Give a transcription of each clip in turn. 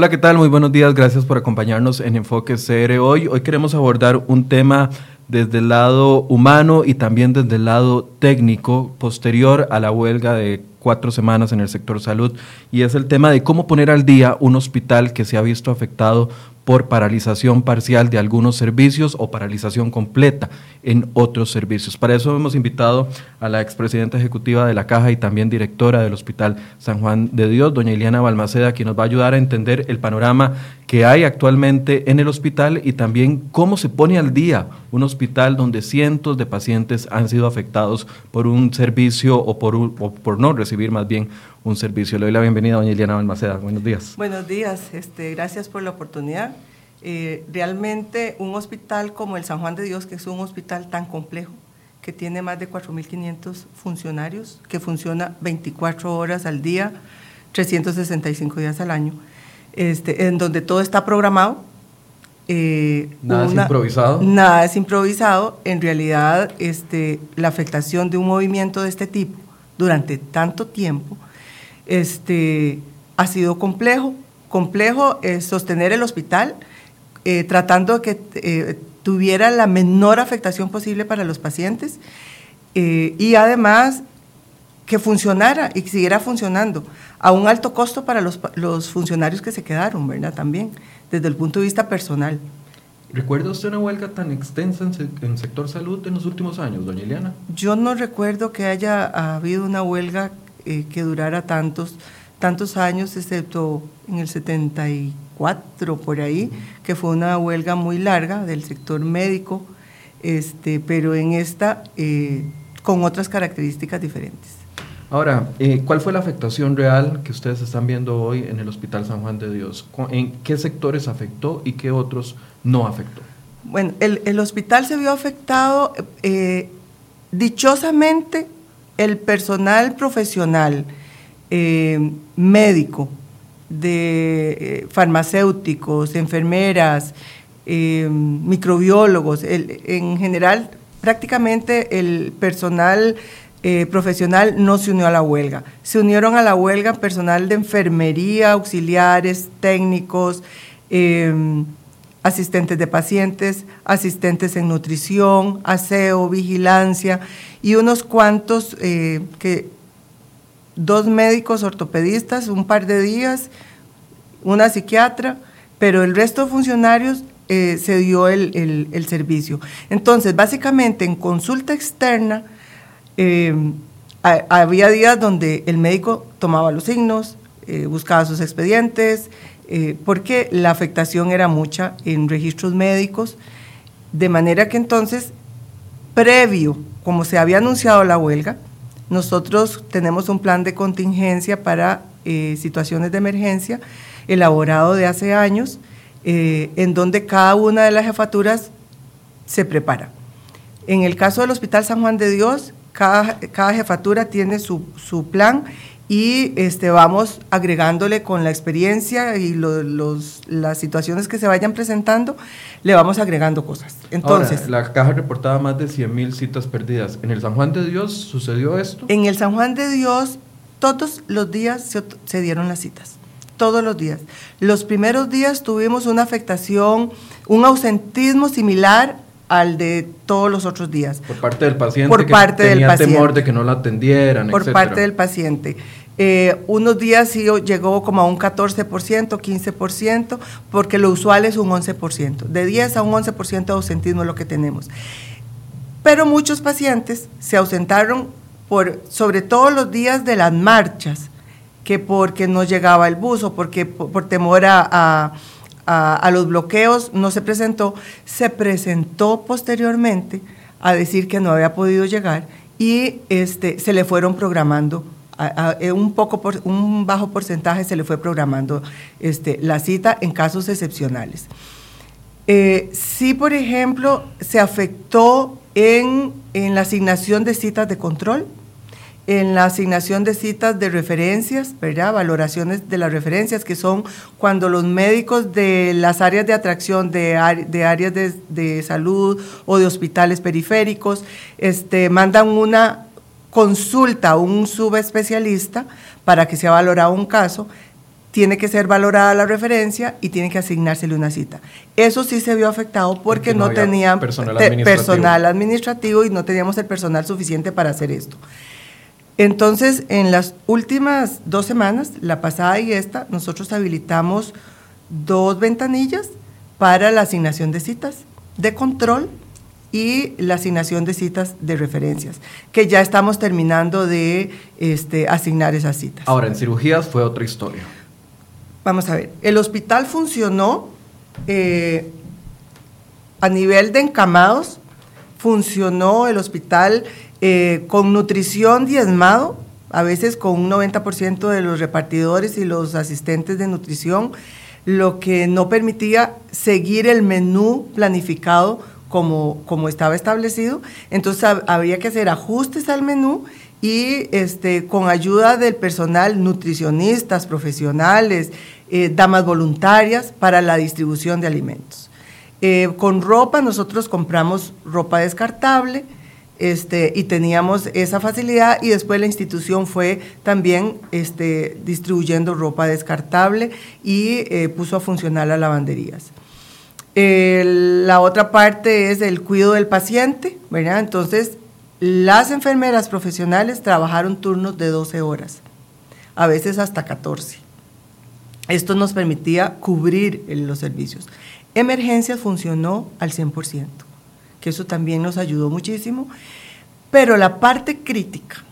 Hola, ¿qué tal? Muy buenos días. Gracias por acompañarnos en Enfoque CR hoy. Hoy queremos abordar un tema desde el lado humano y también desde el lado técnico posterior a la huelga de cuatro semanas en el sector salud y es el tema de cómo poner al día un hospital que se ha visto afectado por paralización parcial de algunos servicios o paralización completa en otros servicios. Para eso hemos invitado a la expresidenta ejecutiva de la Caja y también directora del Hospital San Juan de Dios, doña Iliana Balmaceda, quien nos va a ayudar a entender el panorama que hay actualmente en el hospital y también cómo se pone al día un hospital donde cientos de pacientes han sido afectados por un servicio o por, o por no recibir más bien un servicio. Le doy la bienvenida a doña Eliana Balmaceda. Buenos días. Buenos días, este, gracias por la oportunidad. Eh, realmente un hospital como el San Juan de Dios, que es un hospital tan complejo, que tiene más de 4.500 funcionarios, que funciona 24 horas al día, 365 días al año, este, en donde todo está programado. Eh, nada es improvisado. Nada es improvisado. En realidad, este, la afectación de un movimiento de este tipo durante tanto tiempo este, ha sido complejo, complejo eh, sostener el hospital, eh, tratando de que eh, tuviera la menor afectación posible para los pacientes y además que funcionara y que siguiera funcionando a un alto costo para los, los funcionarios que se quedaron, ¿verdad? También, desde el punto de vista personal. ¿Recuerda usted una huelga tan extensa en, sector salud en los últimos años, doña Eliana? Yo no recuerdo que haya habido una huelga eh, que durara tantos, tantos años, excepto en el 74 por ahí, que fue una huelga muy larga del sector médico, este, pero en esta eh, con otras características diferentes. Ahora, eh, ¿cuál fue la afectación real que ustedes están viendo hoy en el Hospital San Juan de Dios? ¿En qué sectores afectó y qué otros no afectó? Bueno, el, el hospital se vio afectado dichosamente el personal profesional eh, médico, de eh, farmacéuticos, enfermeras, eh, microbiólogos, en general prácticamente el personal profesional no se unió a la huelga. Se unieron a la huelga personal de enfermería, auxiliares, técnicos, asistentes de pacientes, asistentes en nutrición, aseo, vigilancia y unos cuantos, eh, que, dos médicos ortopedistas, un par de días, una psiquiatra, pero el resto de funcionarios eh, se dio el, servicio. Entonces, básicamente en consulta externa, eh, había días donde el médico tomaba los signos, buscaba sus expedientes, porque la afectación era mucha en registros médicos, de manera que entonces, previo como se había anunciado la huelga, nosotros tenemos un plan de contingencia para eh, situaciones de emergencia elaborado de hace años, eh, en donde cada una de las jefaturas se prepara. En el caso del Hospital San Juan de Dios, cada, jefatura tiene su, su plan y este, vamos agregándole con la experiencia y los, las situaciones que se vayan presentando, le vamos agregando cosas. Entonces, la caja reportaba más de 100 mil citas perdidas. ¿En el San Juan de Dios sucedió esto? En el San Juan de Dios, todos los días se, se dieron las citas. Todos los días. Los primeros días tuvimos una afectación, un ausentismo similar al de todos los otros días. Por parte del paciente. Por que parte tenía del paciente. temor de que no la atendieran. Por parte del paciente. Eh, unos días sí llegó como a un 14%, 15%, porque lo usual es un 11%. De 10 a un 11% de ausentismo es lo que tenemos. Pero muchos pacientes se ausentaron por, sobre todo los días de las marchas, que porque no llegaba el bus o porque por, temor a a, los bloqueos, no se presentó, se presentó posteriormente a decir que no había podido llegar y este, se le fueron programando eh, un poco por, un bajo porcentaje se le fue programando este, la cita en casos excepcionales. Eh, sí, por ejemplo, se afectó en, en la asignación de citas de control, en la asignación de citas de referencias, ¿verdad? Valoraciones de las referencias, que son cuando los médicos de las áreas de atracción de, de áreas de, salud o de hospitales periféricos este, mandan una consulta a un subespecialista para que sea valorado un caso. tiene que ser valorada la referencia y tiene que asignársele una cita. Eso sí se vio afectado porque, Porque no no, había tenían personal te- administrativo. personal administrativo y no teníamos el personal suficiente para hacer esto. Entonces, en las últimas dos semanas, la pasada y esta, nosotros habilitamos dos ventanillas para la asignación de citas de control y la asignación de citas de referencias, que ya estamos terminando de este, asignar esas citas. Ahora, en cirugías fue otra historia. Vamos a ver, el hospital funcionó eh, a nivel de encamados, funcionó el hospital eh, con nutrición diezmado, a veces con un 90% de los repartidores y los asistentes de nutrición, lo que no permitía seguir el menú planificado como, como estaba establecido. Entonces hab- habría que hacer ajustes al menú y este, con ayuda del personal, nutricionistas, profesionales, eh, damas voluntarias para la distribución de alimentos. Eh, con ropa, nosotros compramos ropa descartable este, y teníamos esa facilidad y después la institución fue también este, distribuyendo ropa descartable y eh, puso a funcionar las lavanderías. La otra parte es el cuidado del paciente, ¿verdad? Entonces, las enfermeras profesionales trabajaron turnos de 12 horas, a veces hasta 14. Esto nos permitía cubrir los servicios. Emergencias funcionó al 100%, que eso también nos ayudó muchísimo, pero la parte crítica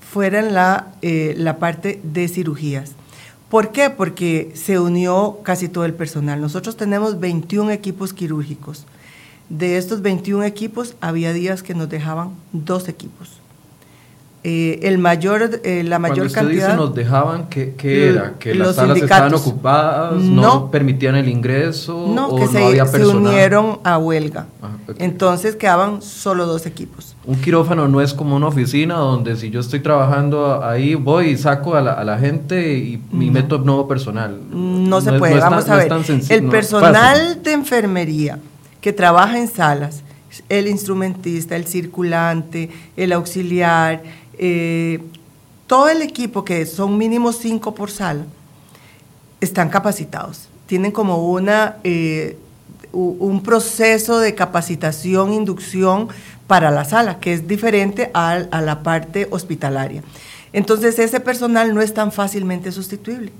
fuera en la, eh, la parte de cirugías. ¿Por qué? Porque se unió casi todo el personal. Nosotros tenemos 21 equipos quirúrgicos. De estos 21 equipos, había días que nos dejaban dos equipos. Eh, el mayor, eh, la mayor Cuando usted cantidad... dice nos dejaban, ¿qué, era? ¿Que las salas estaban ocupadas, no, No. permitían el ingreso No, o que no se, había se unieron a huelga. Ah, ok. Entonces quedaban solo dos equipos. Un quirófano no es como una oficina donde si yo estoy trabajando ahí, voy y saco a la, a la gente y, y No. meto nuevo personal. No, se puede. tan- Vamos no a ver. tan el personal fácil. de enfermería que trabaja en salas, el instrumentista, el circulante, el auxiliar, eh, todo el equipo, que son mínimo cinco por sala, están capacitados. Tienen como una, eh, un proceso de capacitación, inducción para la sala, que es diferente a, a la parte hospitalaria. Entonces, ese personal no es tan fácilmente sustituible.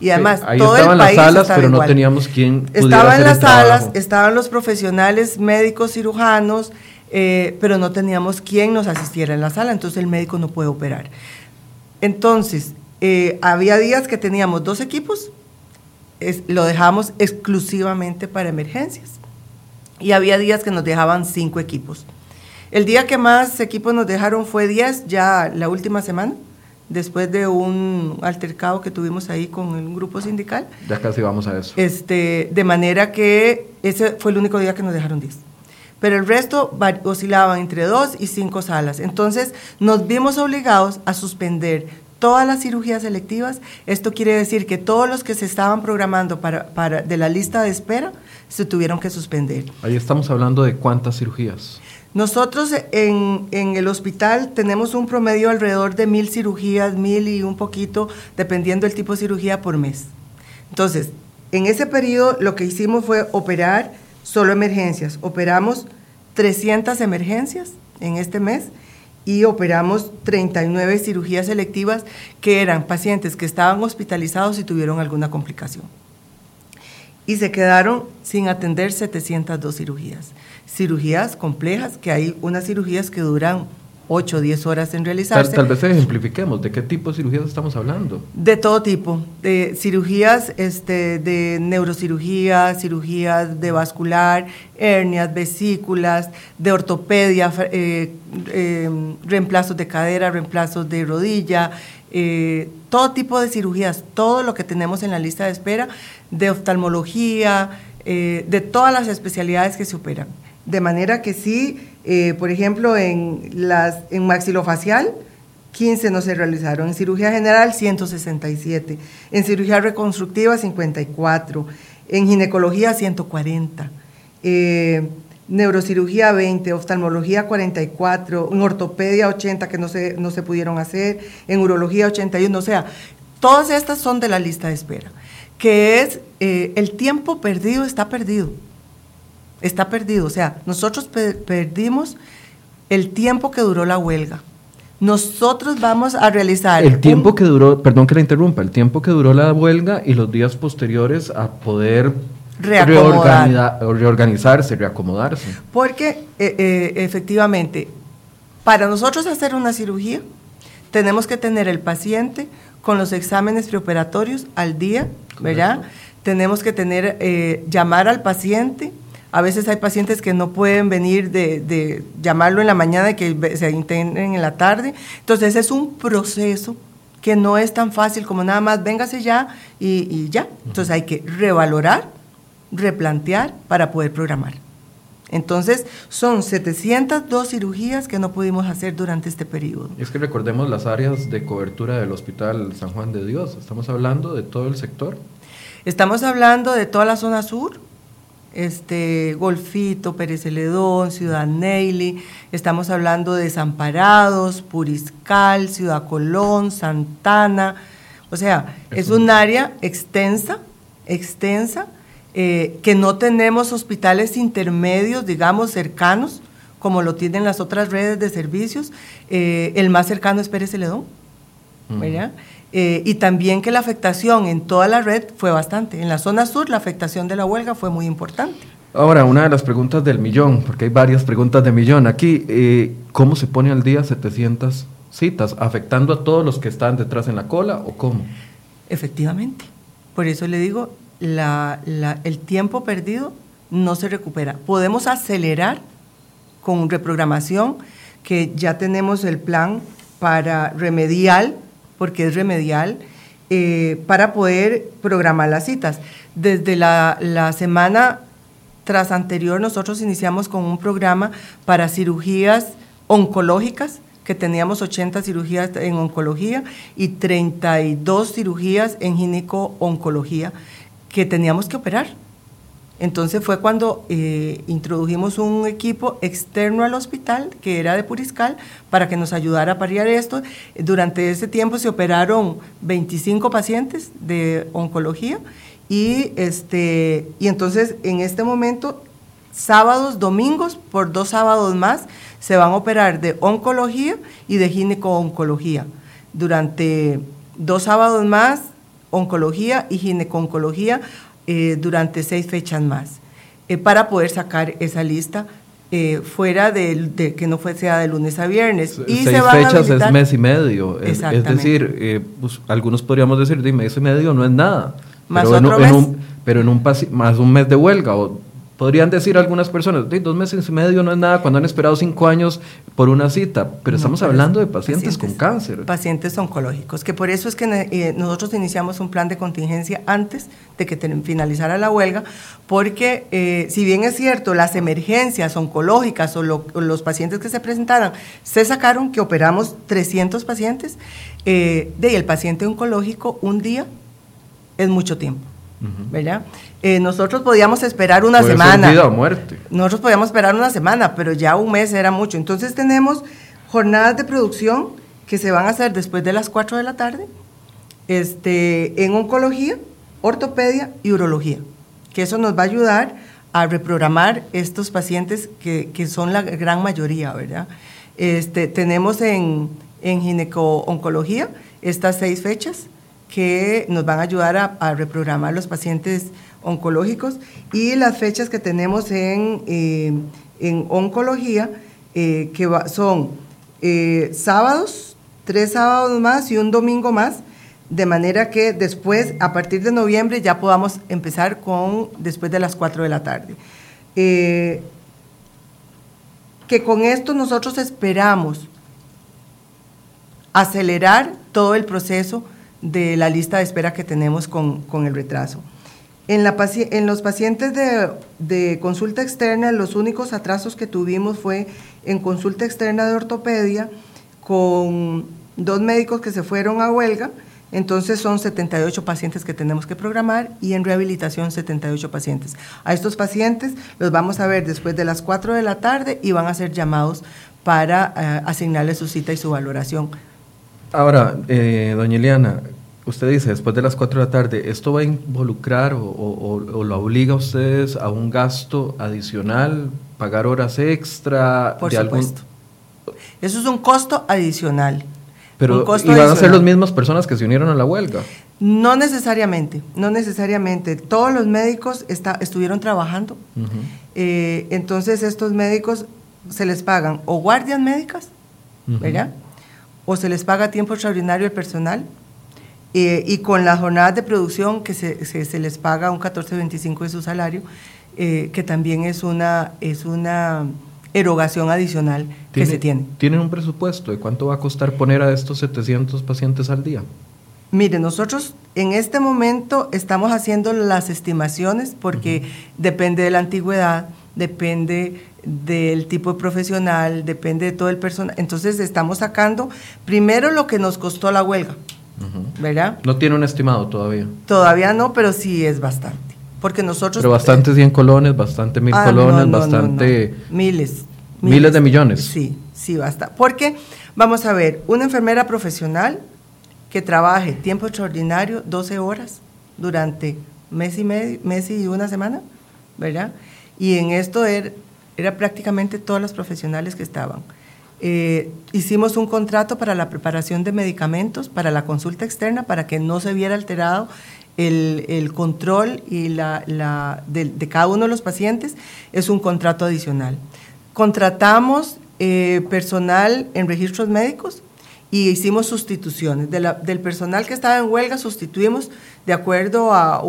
Y además, Sí, ahí todo estaban el las país salas, estaba pero no igual. teníamos quien Estaban las salas, trabajo. estaban los profesionales médicos cirujanos, eh, pero no teníamos quien nos asistiera en la sala, entonces el médico no puede operar. Entonces, eh, había días que teníamos dos equipos, es- lo dejamos exclusivamente para emergencias, y había días que nos dejaban cinco equipos. El día que más equipos nos dejaron fue 10, ya la última semana, después de un altercado que tuvimos ahí con un grupo sindical. Ya casi vamos a eso. Este, de manera que ese fue el único día que nos dejaron 10. Pero el resto oscilaban entre 2 y 5 salas. Entonces nos vimos obligados a suspender todas las cirugías selectivas. Esto quiere decir que todos los que se estaban programando para, para, de la lista de espera se tuvieron que suspender. Ahí estamos hablando de cuántas cirugías. Nosotros en, en el hospital tenemos un promedio alrededor de mil cirugías, mil y un poquito, dependiendo del tipo de cirugía por mes. Entonces, en ese periodo lo que hicimos fue operar solo emergencias. Operamos 300 emergencias en este mes y operamos 39 cirugías selectivas que eran pacientes que estaban hospitalizados y tuvieron alguna complicación y se quedaron sin atender 702 cirugías. Cirugías complejas, que hay unas cirugías que duran 8 o 10 horas en Tal, realizarse. tal vez ejemplifiquemos de qué tipo de cirugías estamos hablando. De todo tipo, de cirugías este, de neurocirugía, cirugías de vascular, hernias, vesículas, de ortopedia, eh, eh, reemplazos de cadera, reemplazos de rodilla, eh, todo tipo de cirugías, todo lo que tenemos en la lista de espera, de oftalmología, eh, de todas las especialidades que se operan. De manera que sí, eh, por ejemplo, en, las, en maxilofacial, 15 no se realizaron. En cirugía general, 167. En cirugía reconstructiva, 54. En ginecología, 140. Eh, neurocirugía, 20. Oftalmología, 44. En ortopedia, 80 que no se, no se pudieron hacer. En urología, 81. O sea, Todas estas son de la lista de espera, que es eh, el tiempo perdido está perdido. Está perdido. O sea, nosotros perdimos el tiempo que duró la huelga. Nosotros vamos a realizar... El tiempo que duró, perdón que la interrumpa, el tiempo que duró la huelga y los días posteriores a poder reorganizarse, reacomodarse. Porque eh, eh, efectivamente, para nosotros hacer una cirugía, tenemos que tener el paciente con los exámenes preoperatorios al día, ¿verdad? Tenemos que tener, eh, llamar al paciente, a veces hay pacientes que no pueden venir de, llamarlo en la mañana y que se internen en la tarde. Entonces es un proceso que no es tan fácil como nada más véngase ya y, ya. Entonces hay que revalorar, replantear para poder programar. Entonces, son 702 cirugías que no pudimos hacer durante este periodo. Es que recordemos las áreas de cobertura del Hospital San Juan de Dios. Estamos hablando de todo el sector. Estamos hablando de toda la zona sur, este, Golfito, Pérez Celedón, Ciudad Neily, estamos hablando de Desamparados, Puriscal, Ciudad Colón, Santana, o sea, es, un área extensa, extensa, eh, que no tenemos hospitales intermedios, digamos, cercanos, como lo tienen las otras redes de servicios. Eh, el más cercano es Pérez Celedón, ¿verdad? Eh, y también que la afectación en toda la red fue bastante. En la zona sur la afectación de la huelga fue muy importante. Ahora, una de las preguntas del millón, porque hay varias preguntas de millón aquí, eh, ¿cómo se pone al día 700 citas? ¿Afectando a todos los que están detrás en la cola o cómo? Efectivamente. Por eso le digo, el tiempo perdido no se recupera. Podemos acelerar con reprogramación, que ya tenemos el plan para remedial porque es remedial, eh, para poder programar las citas. Desde la, semana tras anterior nosotros iniciamos con un programa para cirugías oncológicas, que teníamos 80 cirugías en oncología y 32 cirugías en gineco-oncología que teníamos que operar. Entonces fue cuando eh, introdujimos un equipo externo al hospital, que era de Puriscal, para que nos ayudara a pariar esto. Durante ese tiempo se operaron 25 pacientes de oncología y, este, y entonces en este momento, sábados, domingos, por dos sábados más, se van a operar de oncología y de gineco-oncología. Durante dos sábados más, oncología y gineco-oncología eh, durante seis fechas más, eh, para poder sacar esa lista eh, fuera de, que no fuese de lunes a viernes. Y seis fechas es mes y medio. Es, decir, pues, algunos podríamos decir, de mes y medio no es nada. Más pero otro mes. un, pero en un más un mes de huelga o Podrían decir algunas personas, dos meses y medio no es nada cuando han esperado cinco años por una cita, pero estamos hablando de pacientes, con cáncer. Pacientes oncológicos, que por eso es que eh, nosotros iniciamos un plan de contingencia antes de que finalizara la huelga, porque eh, si bien es cierto, las emergencias oncológicas o, los pacientes que se presentaran, se sacaron que operamos 300 pacientes, eh, de el paciente oncológico un día es mucho tiempo. ¿Verdad? Eh, nosotros podíamos esperar una semana. vida o muerte. Nosotros podíamos esperar una semana, pero ya un mes era mucho. Entonces tenemos jornadas de producción que se van a hacer después de las 4 de la tarde este, en oncología, ortopedia y urología, que eso nos va a ayudar a reprogramar estos pacientes que, que son la gran mayoría, ¿verdad? Este, tenemos en, en gineco-oncología estas seis fechas que nos van a ayudar a, reprogramar los pacientes oncológicos y las fechas que tenemos en, eh, en oncología, eh, que son eh, sábados, tres sábados más y un domingo más, de manera que después, a partir de noviembre, ya podamos empezar con después de las 4 de la tarde. que con esto nosotros esperamos acelerar todo el proceso de la lista de espera que tenemos con, el retraso. En, la, en, los pacientes de, consulta externa, los únicos atrasos que tuvimos fue en consulta externa de ortopedia con dos médicos que se fueron a huelga, entonces son 78 pacientes que tenemos que programar y en rehabilitación 78 pacientes. A estos pacientes los vamos a ver después de las 4 de la tarde y van a ser llamados para eh, asignarles su cita y su valoración Ahora, eh, doña Eliana, usted dice, después de las 4 de la tarde, ¿esto va a involucrar o, lo obliga a ustedes a un gasto adicional, pagar horas extra? Por supuesto. Eso es un costo adicional. Pero ¿y van a ser las mismas personas que se unieron a la huelga? No necesariamente, no necesariamente. Todos los médicos estuvieron trabajando. Eh, entonces estos médicos se les pagan o guardias médicas, ¿verdad? O se les paga tiempo extraordinario al personal. Eh, y con las jornadas de producción que se, se, les paga un 14.25 de su salario, eh, que también es una, es una erogación adicional que se tiene. ¿Tienen un presupuesto de cuánto va a costar poner a estos 700 pacientes al día? Mire, nosotros en este momento estamos haciendo las estimaciones porque depende de la antigüedad, depende del tipo de profesional, depende de todo el personal. Entonces estamos sacando primero lo que nos costó la huelga, ¿verdad? No tiene un estimado todavía. Todavía no, pero sí es bastante. Porque nosotros... Pero bastante 100 colones, bastante mil ah, colones, bastante... Miles, miles. Miles de millones. Sí, sí, basta. Porque, vamos a ver, una enfermera profesional que trabaje tiempo extraordinario, 12 horas durante mes y medio, mes y una semana, ¿verdad? Y en esto er, era, prácticamente todas las profesionales que estaban. Eh, hicimos un contrato para la preparación de medicamentos, para la consulta externa, para que no se viera alterado el, control y la, la de, cada uno de los pacientes. Es un contrato adicional. Contratamos eh, personal en registros médicos y hicimos sustituciones. del personal que estaba en huelga sustituimos de acuerdo a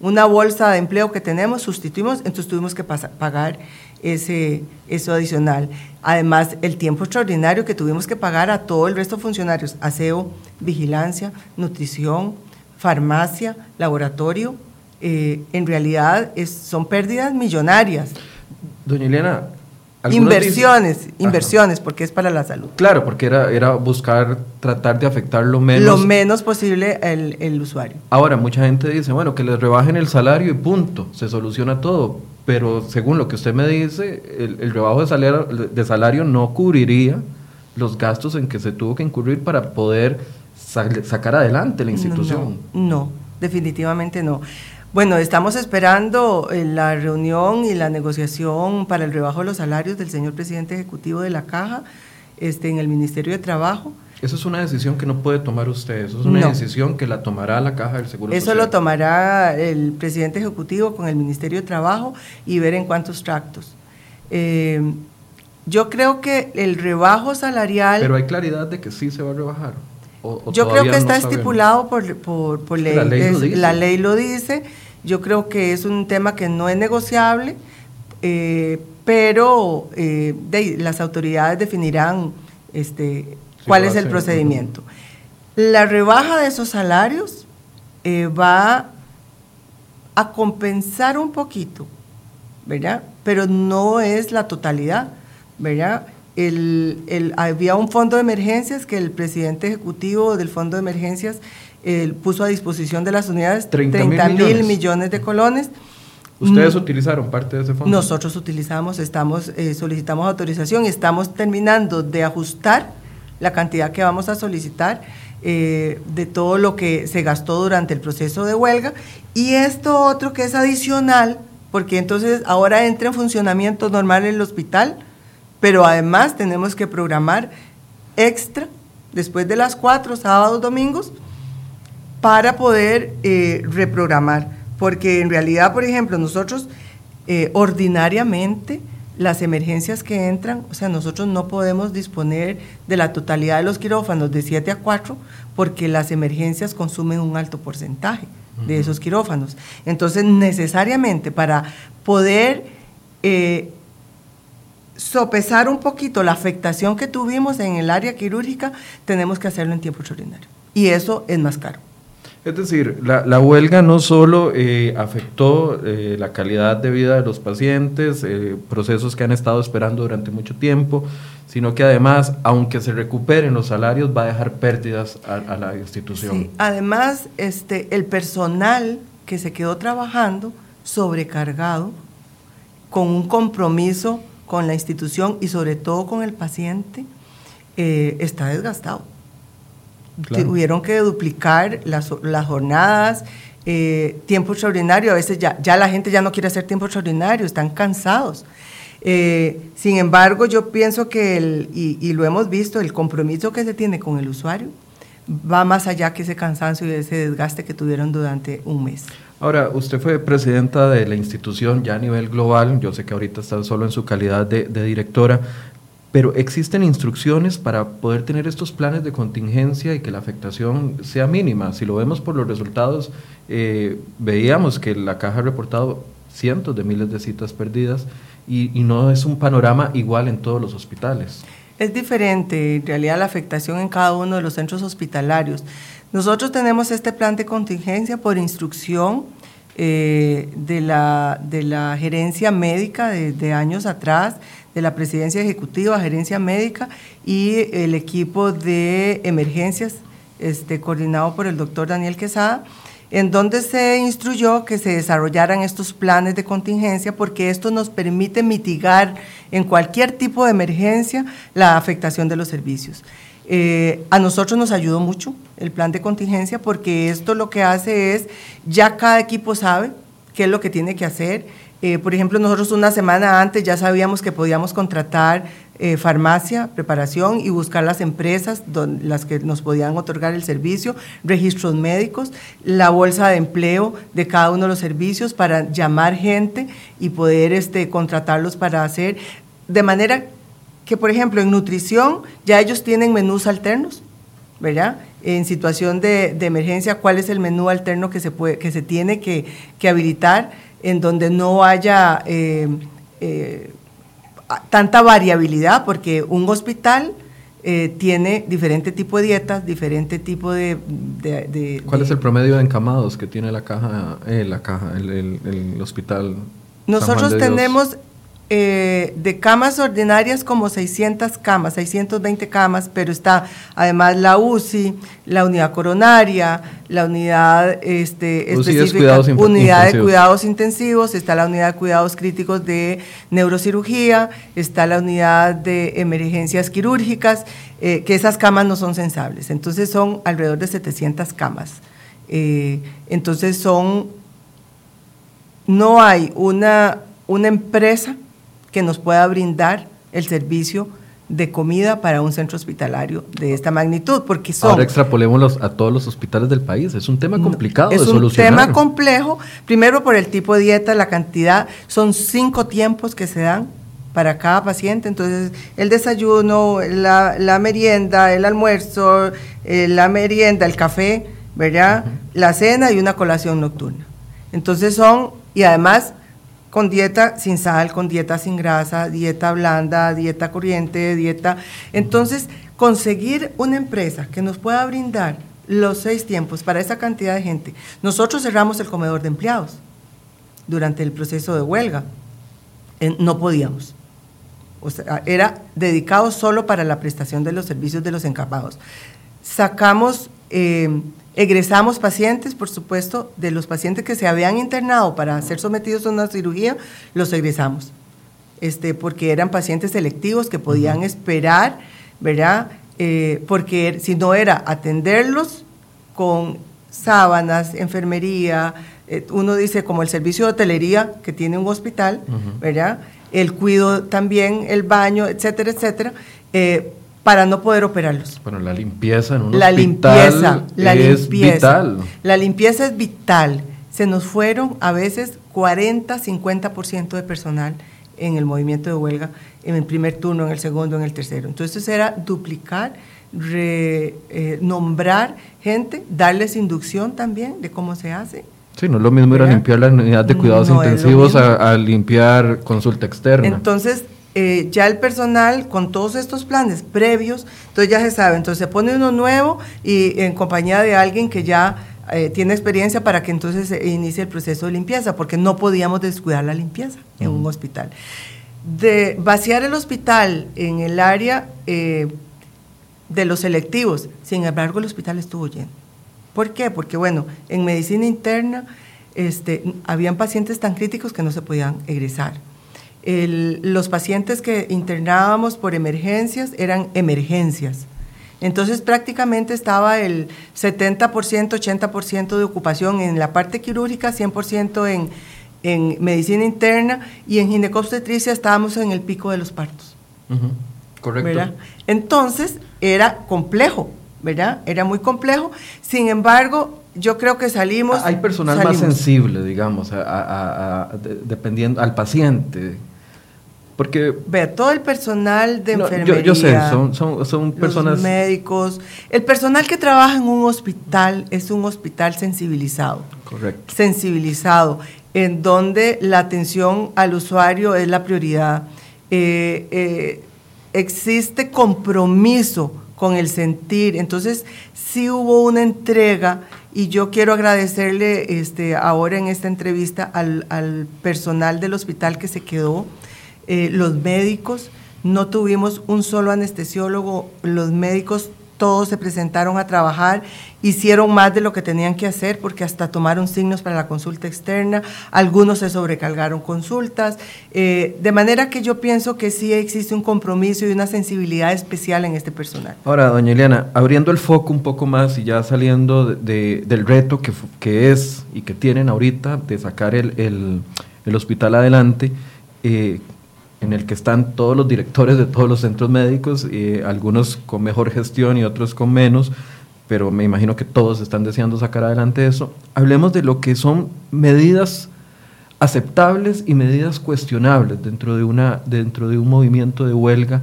una bolsa de empleo que tenemos, sustituimos, entonces tuvimos que pagar ese, eso adicional. Además, el tiempo extraordinario que tuvimos que pagar a todo el resto de funcionarios, aseo, vigilancia, nutrición, farmacia, laboratorio, eh, en realidad son pérdidas millonarias. Doña Elena, Inversiones, inversiones, porque es para la salud. Claro, porque era, era buscar tratar de afectar lo menos. Lo menos posible el, el usuario. Ahora, mucha gente dice, bueno, que les rebajen el salario y punto, se soluciona todo. Pero según lo que usted me dice, el, el rebajo de salario, de salario no cubriría los gastos en que se tuvo que incurrir para poder sacar adelante la institución. no, definitivamente no. Bueno, estamos esperando eh, la reunión y la negociación para el rebajo de los salarios del señor presidente ejecutivo de la Caja este, en el Ministerio de Trabajo. Eso es una decisión que no puede tomar usted, eso es una decisión que la tomará la Caja del Seguro Eso lo tomará el presidente ejecutivo con el Ministerio de Trabajo y ver en cuántos tractos. Eh, yo creo que el rebajo salarial... Pero hay claridad de que sí se va a rebajar. Yo creo que está estipulado por, por, ley. La ley, lo dice. Yo creo que es un tema que no es negociable, eh, pero eh, las autoridades definirán este, cuál es el procedimiento. La rebaja de esos salarios eh, va a compensar un poquito, ¿verdad? Pero no es la totalidad, ¿verdad? el, había un fondo de emergencias que el presidente ejecutivo del fondo de emergencias puso a disposición de las unidades 30 mil millones. de colones. ¿Ustedes mm. utilizaron parte de ese fondo? Nosotros utilizamos, estamos, eh, solicitamos autorización y estamos terminando de ajustar la cantidad que vamos a solicitar eh, de todo lo que se gastó durante el proceso de huelga. Y esto otro que es adicional, porque entonces ahora entra en funcionamiento normal el hospital, pero además tenemos que programar extra después de las cuatro, sábados, domingos, para poder eh, reprogramar. Porque en realidad, por ejemplo, nosotros eh, ordinariamente las emergencias que entran, o sea, nosotros no podemos disponer de la totalidad de los quirófanos de 7 a 4 porque las emergencias consumen un alto porcentaje de esos quirófanos. Entonces, necesariamente para poder eh, sopesar un poquito la afectación que tuvimos en el área quirúrgica, tenemos que hacerlo en tiempo extraordinario. Y eso es más caro. Es decir, la, huelga no solo eh, afectó eh, la calidad de vida de los pacientes, eh, procesos que han estado esperando durante mucho tiempo, sino que además, aunque se recuperen los salarios, va a dejar pérdidas a, la institución. Sí, además, este, el personal que se quedó trabajando sobrecargado, con un compromiso con la institución y sobre todo con el paciente, está desgastado. Tuvieron que duplicar las, jornadas, eh, tiempo extraordinario. A veces ya, ya la gente ya no quiere hacer tiempo extraordinario, están cansados. Eh, sin embargo, yo pienso que, el, y, lo hemos visto, el compromiso que se tiene con el usuario va más allá que ese cansancio y ese desgaste que tuvieron durante un mes. Ahora, usted fue presidenta de la institución ya a nivel global, yo sé que ahorita está solo en su calidad de, directora, pero ¿existen instrucciones para poder tener estos planes de contingencia y que la afectación sea mínima? Si lo vemos por los resultados, eh, veíamos que la caja ha reportado cientos de miles de citas perdidas y, no es un panorama igual en todos los hospitales. Es diferente, en realidad, la afectación en cada uno de los centros hospitalarios. Nosotros tenemos este plan de contingencia por instrucción eh, de, la, de la gerencia médica de, años atrás, de la presidencia ejecutiva, gerencia médica y el equipo de emergencias este, coordinado por el doctor Daniel Quesada en donde se instruyó que se desarrollaran estos planes de contingencia porque esto nos permite mitigar en cualquier tipo de emergencia la afectación de los servicios. Eh, a nosotros nos ayudó mucho el plan de contingencia porque esto lo que hace es, ya cada equipo sabe qué es lo que tiene que hacer. Eh, por ejemplo, nosotros una semana antes ya sabíamos que podíamos contratar eh, farmacia, preparación y buscar las empresas las que nos podían otorgar el servicio, registros médicos, la bolsa de empleo de cada uno de los servicios para llamar gente y poder este, contratarlos para hacer, de manera que, por ejemplo, en nutrición ya ellos tienen menús alternos, ¿verdad? En situación de, emergencia, ¿cuál es el menú alterno que se, puede, que se tiene que, habilitar en donde no haya... Eh, eh, tanta variabilidad, porque un hospital eh, tiene diferente tipo de dietas, diferente tipo de... ¿Cuál es el promedio de encamados que tiene la caja, eh, la caja el, el hospital? Nosotros tenemos eh, de camas ordinarias como 600 camas, 620 camas, pero está además la UCI, la unidad coronaria, la unidad este, específica, unidad de cuidados intensivos, está la unidad de cuidados críticos de neurocirugía, está la unidad de emergencias quirúrgicas, eh, que esas camas no son sensables, entonces son alrededor de 700 camas. Eh, entonces son, no hay una, una empresa que nos pueda brindar el servicio de comida para un centro hospitalario de esta magnitud, porque son... Ahora extrapolémoslos a todos los hospitales del país, es un tema complicado de solucionar. Es un tema complejo, primero por el tipo de dieta, la cantidad, son cinco tiempos que se dan para cada paciente, entonces el desayuno, la, merienda, el almuerzo, eh, la merienda, el café, ¿verdad? La cena y una colación nocturna. Entonces son, y además con dieta sin sal, con dieta sin grasa, dieta blanda, dieta corriente, dieta... Entonces, conseguir una empresa que nos pueda brindar los seis tiempos para esa cantidad de gente. Nosotros cerramos el comedor de empleados durante el proceso de huelga. No podíamos. O sea, era dedicado solo para la prestación de los servicios de los encapados. Sacamos eh, Egresamos pacientes, por supuesto, de los pacientes que se habían internado para ser sometidos a una cirugía, los egresamos, este, porque eran pacientes selectivos que podían esperar, ¿verdad? Eh, porque si no era atenderlos con sábanas, enfermería, eh, uno dice como el servicio de hotelería que tiene un hospital, ¿verdad? El cuido también, el baño, etcétera, etcétera. Eh, para no poder operarlos. Bueno, la limpieza en un la limpieza, la es vital. La limpieza es vital. Se nos fueron a veces 40, 50% de personal en el movimiento de huelga, en el primer turno, en el segundo, en el tercero. Entonces era duplicar, eh, nombrar gente, darles inducción también de cómo se hace. Sí, no es lo mismo era limpiar la unidad de cuidados intensivos a, limpiar consulta externa. Entonces, eh, ya el personal con todos estos planes previos, entonces ya se sabe, entonces se pone uno nuevo y en compañía de alguien que ya eh, tiene experiencia para que entonces se inicie el proceso de limpieza, porque no podíamos descuidar la limpieza en un hospital. De vaciar el hospital en el área eh, de los selectivos, sin embargo el hospital estuvo lleno. ¿Por qué? Porque bueno, en medicina interna este, habían pacientes tan críticos que no se podían egresar los pacientes que internábamos por emergencias eran emergencias. Entonces prácticamente estaba el 70%, 80% de ocupación en la parte quirúrgica, 100% en, en medicina interna y en ginecobstetricia estábamos en el pico de los partos. Correcto. Entonces era complejo, ¿verdad? Era muy complejo. Sin embargo, yo creo que salimos. Hay personal más sensible, digamos, dependiendo al paciente. Porque. Vea, todo el personal de enfermería. Yo, sé, son, son, son personas. Los médicos. El personal que trabaja en un hospital es un hospital sensibilizado. Correcto. Sensibilizado, en donde la atención al usuario es la prioridad. Eh, eh, existe compromiso con el sentir. Entonces, sí hubo una entrega y yo quiero agradecerle este, ahora en esta entrevista al, personal del hospital que se quedó, eh, los médicos, no tuvimos un solo anestesiólogo, los médicos todos se presentaron a trabajar, hicieron más de lo que tenían que hacer porque hasta tomaron signos para la consulta externa, algunos se sobrecargaron consultas, eh, de manera que yo pienso que sí existe un compromiso y una sensibilidad especial en este personal. Ahora, doña Eliana, abriendo el foco un poco más y ya saliendo del reto que, que, es y que tienen ahorita de sacar el, el, hospital adelante, eh, en el que están todos los directores de todos los centros médicos, algunos con mejor gestión y otros con menos, pero me imagino que todos están deseando sacar adelante eso. Hablemos de lo que son medidas aceptables y medidas cuestionables dentro de, una, dentro de un movimiento de huelga,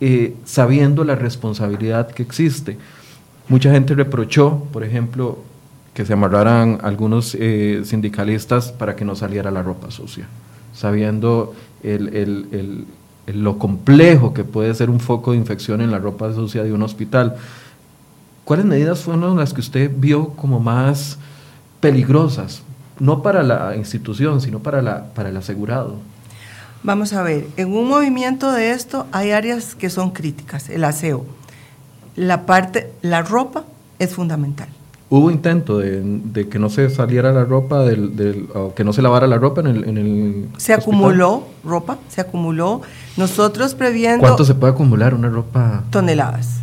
eh, sabiendo la responsabilidad que existe. Mucha gente reprochó, por ejemplo, que se amarraran algunos eh, sindicalistas para que no saliera la ropa sucia, sabiendo el, lo complejo que puede ser un foco de infección en la ropa sucia de un hospital. ¿Cuáles medidas fueron las que usted vio como más peligrosas? No para la institución, sino para, la, para el asegurado. Vamos a ver, en un movimiento de esto hay áreas que son críticas, el aseo. La parte, la ropa es fundamental. Hubo intento de, que no se saliera la ropa, del, o que no se lavara la ropa en el... En el se acumuló ropa, se acumuló. Nosotros previendo... ¿Cuánto se puede acumular una ropa? Toneladas.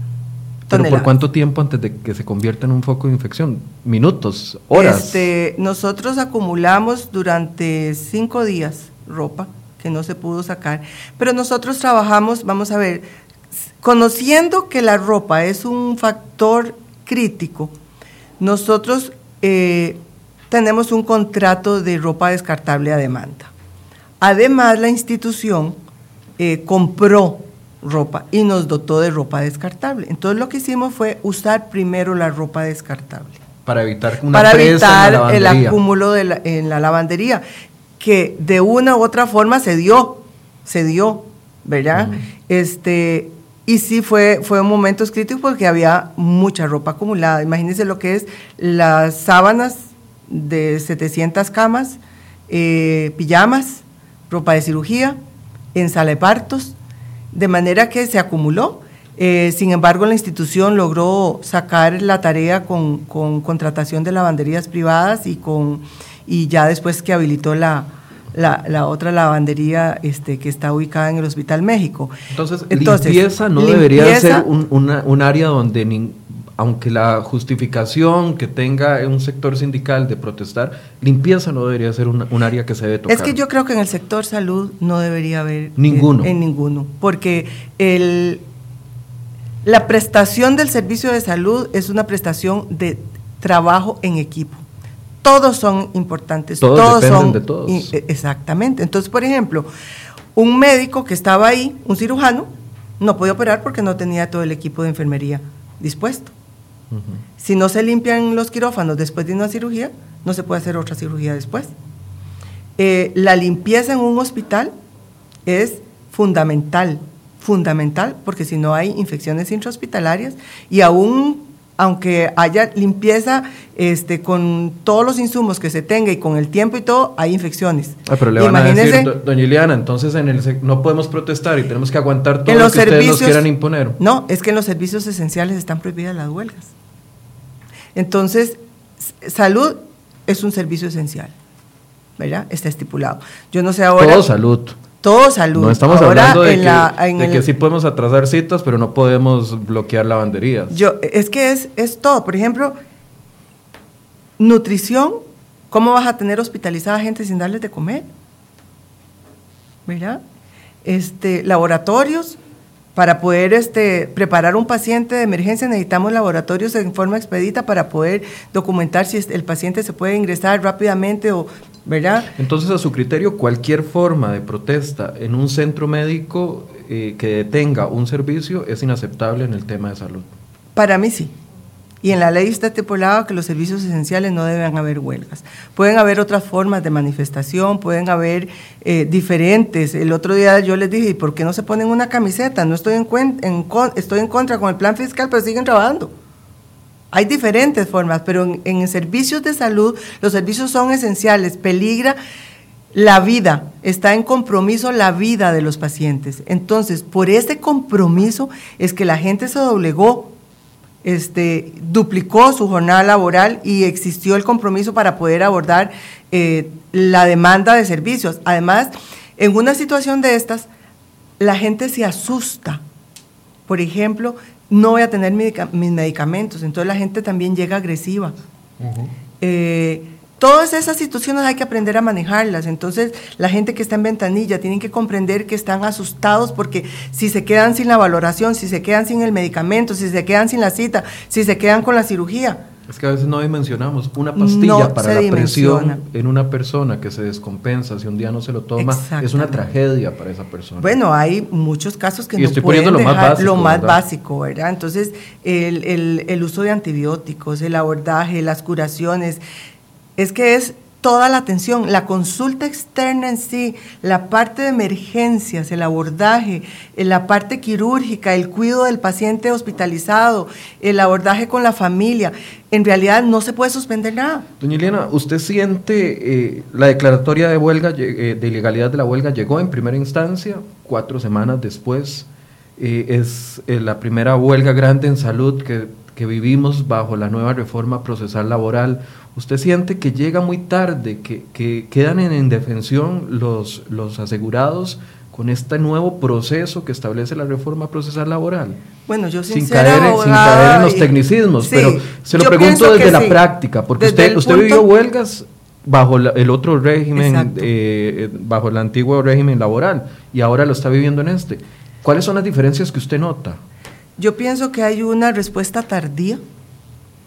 ¿Pero por cuánto tiempo antes de que se convierta en un foco de infección? ¿Minutos? ¿Horas? Este, nosotros acumulamos durante cinco días ropa que no se pudo sacar, pero nosotros trabajamos, vamos a ver, conociendo que la ropa es un factor crítico, nosotros eh, tenemos un contrato de ropa descartable a demanda. Además, la institución eh, compró ropa y nos dotó de ropa descartable. Entonces, lo que hicimos fue usar primero la ropa descartable. Para evitar una Para evitar el acúmulo en la lavandería, que de una u otra forma se dio, se dio, ¿verdad? Este, y sí fue, fue un momento crítico porque había mucha ropa acumulada. Imagínense lo que es las sábanas de 700 camas, eh, pijamas, ropa de cirugía, en sala de partos, de manera que se acumuló. Eh, sin embargo, la institución logró sacar la tarea con, con contratación de lavanderías privadas y, con, y ya después que habilitó la, la, otra lavandería este, que está ubicada en el Hospital México. Entonces, limpieza no debería ser un, área donde, aunque la justificación que tenga un sector sindical de protestar, limpieza no debería ser un, área que se debe tocar. Es que yo creo que en el sector salud no debería haber... Ninguno. en ninguno, porque el, la prestación del servicio de salud es una prestación de trabajo en equipo todos son importantes. Todos, son de todos. E, exactamente. Entonces, por ejemplo, un médico que estaba ahí, un cirujano, no podía operar porque no tenía todo el equipo de enfermería dispuesto. Si no se limpian los quirófanos después de una cirugía, no se puede hacer otra cirugía después. Eh, la limpieza en un hospital es fundamental, fundamental, porque si no hay infecciones intrahospitalarias y aún aunque haya limpieza este, con todos los insumos que se tenga y con el tiempo y todo, hay infecciones. Ah, pero le van a decir, doña Ileana, entonces en el, no podemos protestar y tenemos que aguantar todo lo que ustedes nos quieran imponer. No, es que en los servicios esenciales están prohibidas las huelgas. Entonces, salud es un servicio esencial, ¿verdad? Está estipulado. Yo no sé ahora... Todo salud. Todo salud. No estamos hablando de, que, sí podemos atrasar citas, pero no podemos bloquear lavanderías. Yo, es que es, es todo. Por ejemplo, nutrición, ¿cómo vas a tener hospitalizada gente sin darles de comer? ¿Verdad? Este, laboratorios, para poder este, preparar un paciente de emergencia necesitamos laboratorios en forma expedita para poder documentar si el paciente se puede ingresar rápidamente o, ¿verdad? Entonces, a su criterio, cualquier forma de protesta en un centro médico eh, que tenga un servicio es inaceptable en el tema de salud. Para mí sí. Y en la ley está estipulado que los servicios esenciales no deben haber huelgas. Pueden haber otras formas de manifestación, pueden haber eh, diferentes. El otro día yo les dije, ¿y por qué no se ponen una camiseta? No estoy en, en, estoy en contra con el plan fiscal, pero siguen trabajando. Hay diferentes formas, pero en, servicios de salud los servicios son esenciales. Peligra la vida, está en compromiso la vida de los pacientes. Entonces, por ese compromiso es que la gente se doblegó este, duplicó su jornada laboral y existió el compromiso para poder abordar eh, la demanda de servicios. Además, en una situación de estas, la gente se asusta. Por ejemplo, no voy a tener mis medicamentos, entonces la gente también llega agresiva. Todas esas situaciones hay que aprender a manejarlas. Entonces, la gente que está en ventanilla tiene que comprender que están asustados porque si se quedan sin la valoración, si se quedan sin el medicamento, si se quedan sin la cita, si se quedan con la cirugía. Es que a veces no dimensionamos. Una pastilla para la presión en una persona que se descompensa si un día no se lo toma es una tragedia para esa persona. Bueno, hay muchos casos que no estoy pueden lo más básico, lo más básico, ¿verdad? Entonces, el, el, el uso de antibióticos, el abordaje, las curaciones, es que es toda la atención, la consulta externa en sí, la parte de emergencias, el abordaje, eh, la parte quirúrgica, el cuidado del paciente hospitalizado, el abordaje con la familia. En realidad no se puede suspender nada. Doña Elena, ¿usted siente eh, la declaratoria de huelga, eh, de ilegalidad de la huelga llegó en primera instancia, cuatro semanas después? es la primera huelga grande en salud que vivimos bajo la nueva reforma procesal laboral usted siente que llega muy tarde, que, quedan en indefensión los, los asegurados con este nuevo proceso que establece la reforma procesal laboral. Bueno, yo sin caer, sin caer en los tecnicismos, pero se lo pregunto desde la práctica, porque usted, usted vivió huelgas bajo el otro régimen, eh, bajo el antiguo régimen laboral, y ahora lo está viviendo en este. ¿Cuáles son las diferencias que usted nota? Yo pienso que hay una respuesta tardía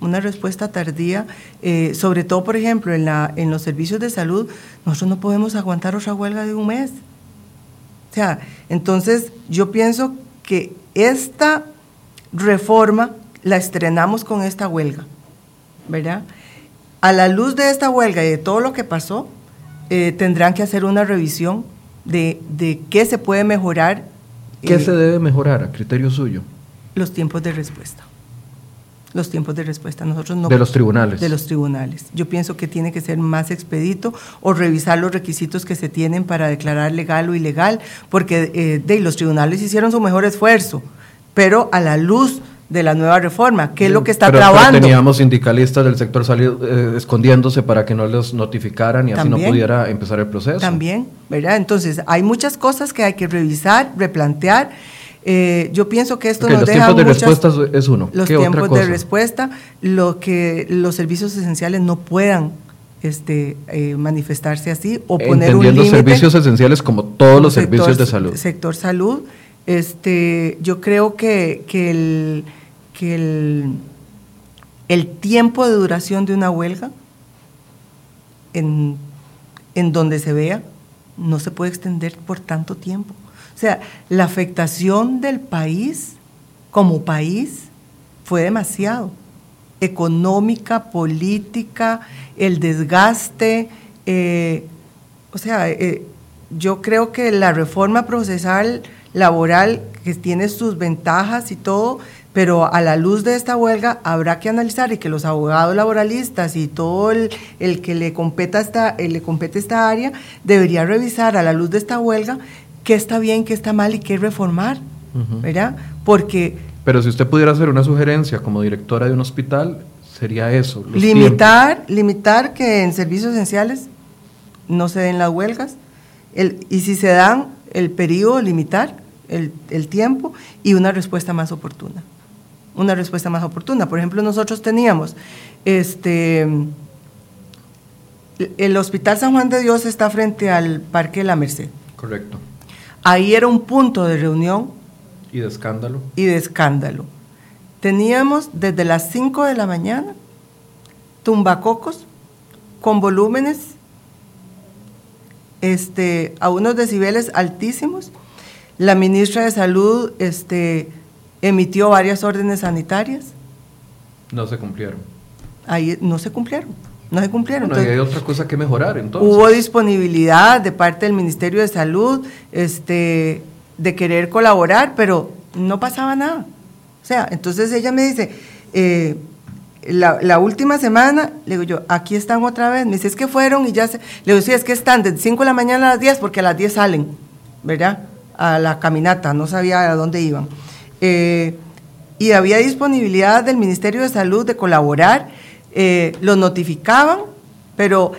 una respuesta tardía, eh, sobre todo, por ejemplo, en, la, en los servicios de salud, nosotros no podemos aguantar otra huelga de un mes. O sea, entonces yo pienso que esta reforma la estrenamos con esta huelga, ¿verdad? A la luz de esta huelga y de todo lo que pasó, eh, tendrán que hacer una revisión de, de qué se puede mejorar. ¿Qué eh, se debe mejorar a criterio suyo? Los tiempos de respuesta los tiempos de respuesta. Nosotros no de los tribunales. De los tribunales. Yo pienso que tiene que ser más expedito o revisar los requisitos que se tienen para declarar legal o ilegal, porque eh, de, los tribunales hicieron su mejor esfuerzo, pero a la luz de la nueva reforma, ¿qué es lo que está trabando. teníamos sindicalistas del sector salud eh, escondiéndose para que no los notificaran y así no pudiera empezar el proceso. También, ¿verdad? Entonces, hay muchas cosas que hay que revisar, replantear eh, yo pienso que esto nos los deja tiempos de respuesta es uno. Los tiempos de respuesta, lo que los servicios esenciales no puedan este, eh, manifestarse así o poner un límite. servicios esenciales como todos los servicios de salud. Sector salud, este, yo creo que, que, el, que el, el tiempo de duración de una huelga, en, en donde se vea, no se puede extender por tanto tiempo. O sea, la afectación del país como país fue demasiado. Económica, política, el desgaste. Eh, o sea, eh, yo creo que la reforma procesal laboral, que tiene sus ventajas y todo, pero a la luz de esta huelga habrá que analizar y que los abogados laboralistas y todo el, que le competa esta, le compete esta área debería revisar a la luz de esta huelga qué está bien, qué está mal y qué reformar, ¿verdad? Porque... Pero si usted pudiera hacer una sugerencia como directora de un hospital, sería eso. Limitar, limitar que en servicios esenciales no se den las huelgas. El, y si se dan, el periodo, limitar el, el tiempo y una respuesta más oportuna. Una respuesta más oportuna. Por ejemplo, nosotros teníamos este el Hospital San Juan de Dios está frente al Parque de la Merced. Correcto. Ahí era un punto de reunión. Y de escándalo. Y de escándalo. Teníamos desde las 5 de la mañana tumbacocos con volúmenes este, a unos decibeles altísimos. La ministra de Salud este, emitió varias órdenes sanitarias. No se cumplieron. Ahí no se cumplieron no se cumplieron. Hay otra cosa que mejorar entonces. Hubo disponibilidad de parte del Ministerio de Salud este, de querer colaborar, pero no pasaba nada. O sea, entonces ella me dice, eh, la, última semana, le digo yo, aquí están otra vez. Me dice, es que fueron y ya se. Le digo, sí, es que están de 5 de la mañana a las 10 porque a las 10 salen, ¿verdad? A la caminata, no sabía a dónde iban. Eh, y había disponibilidad del Ministerio de Salud de colaborar eh, lo notificaban, pero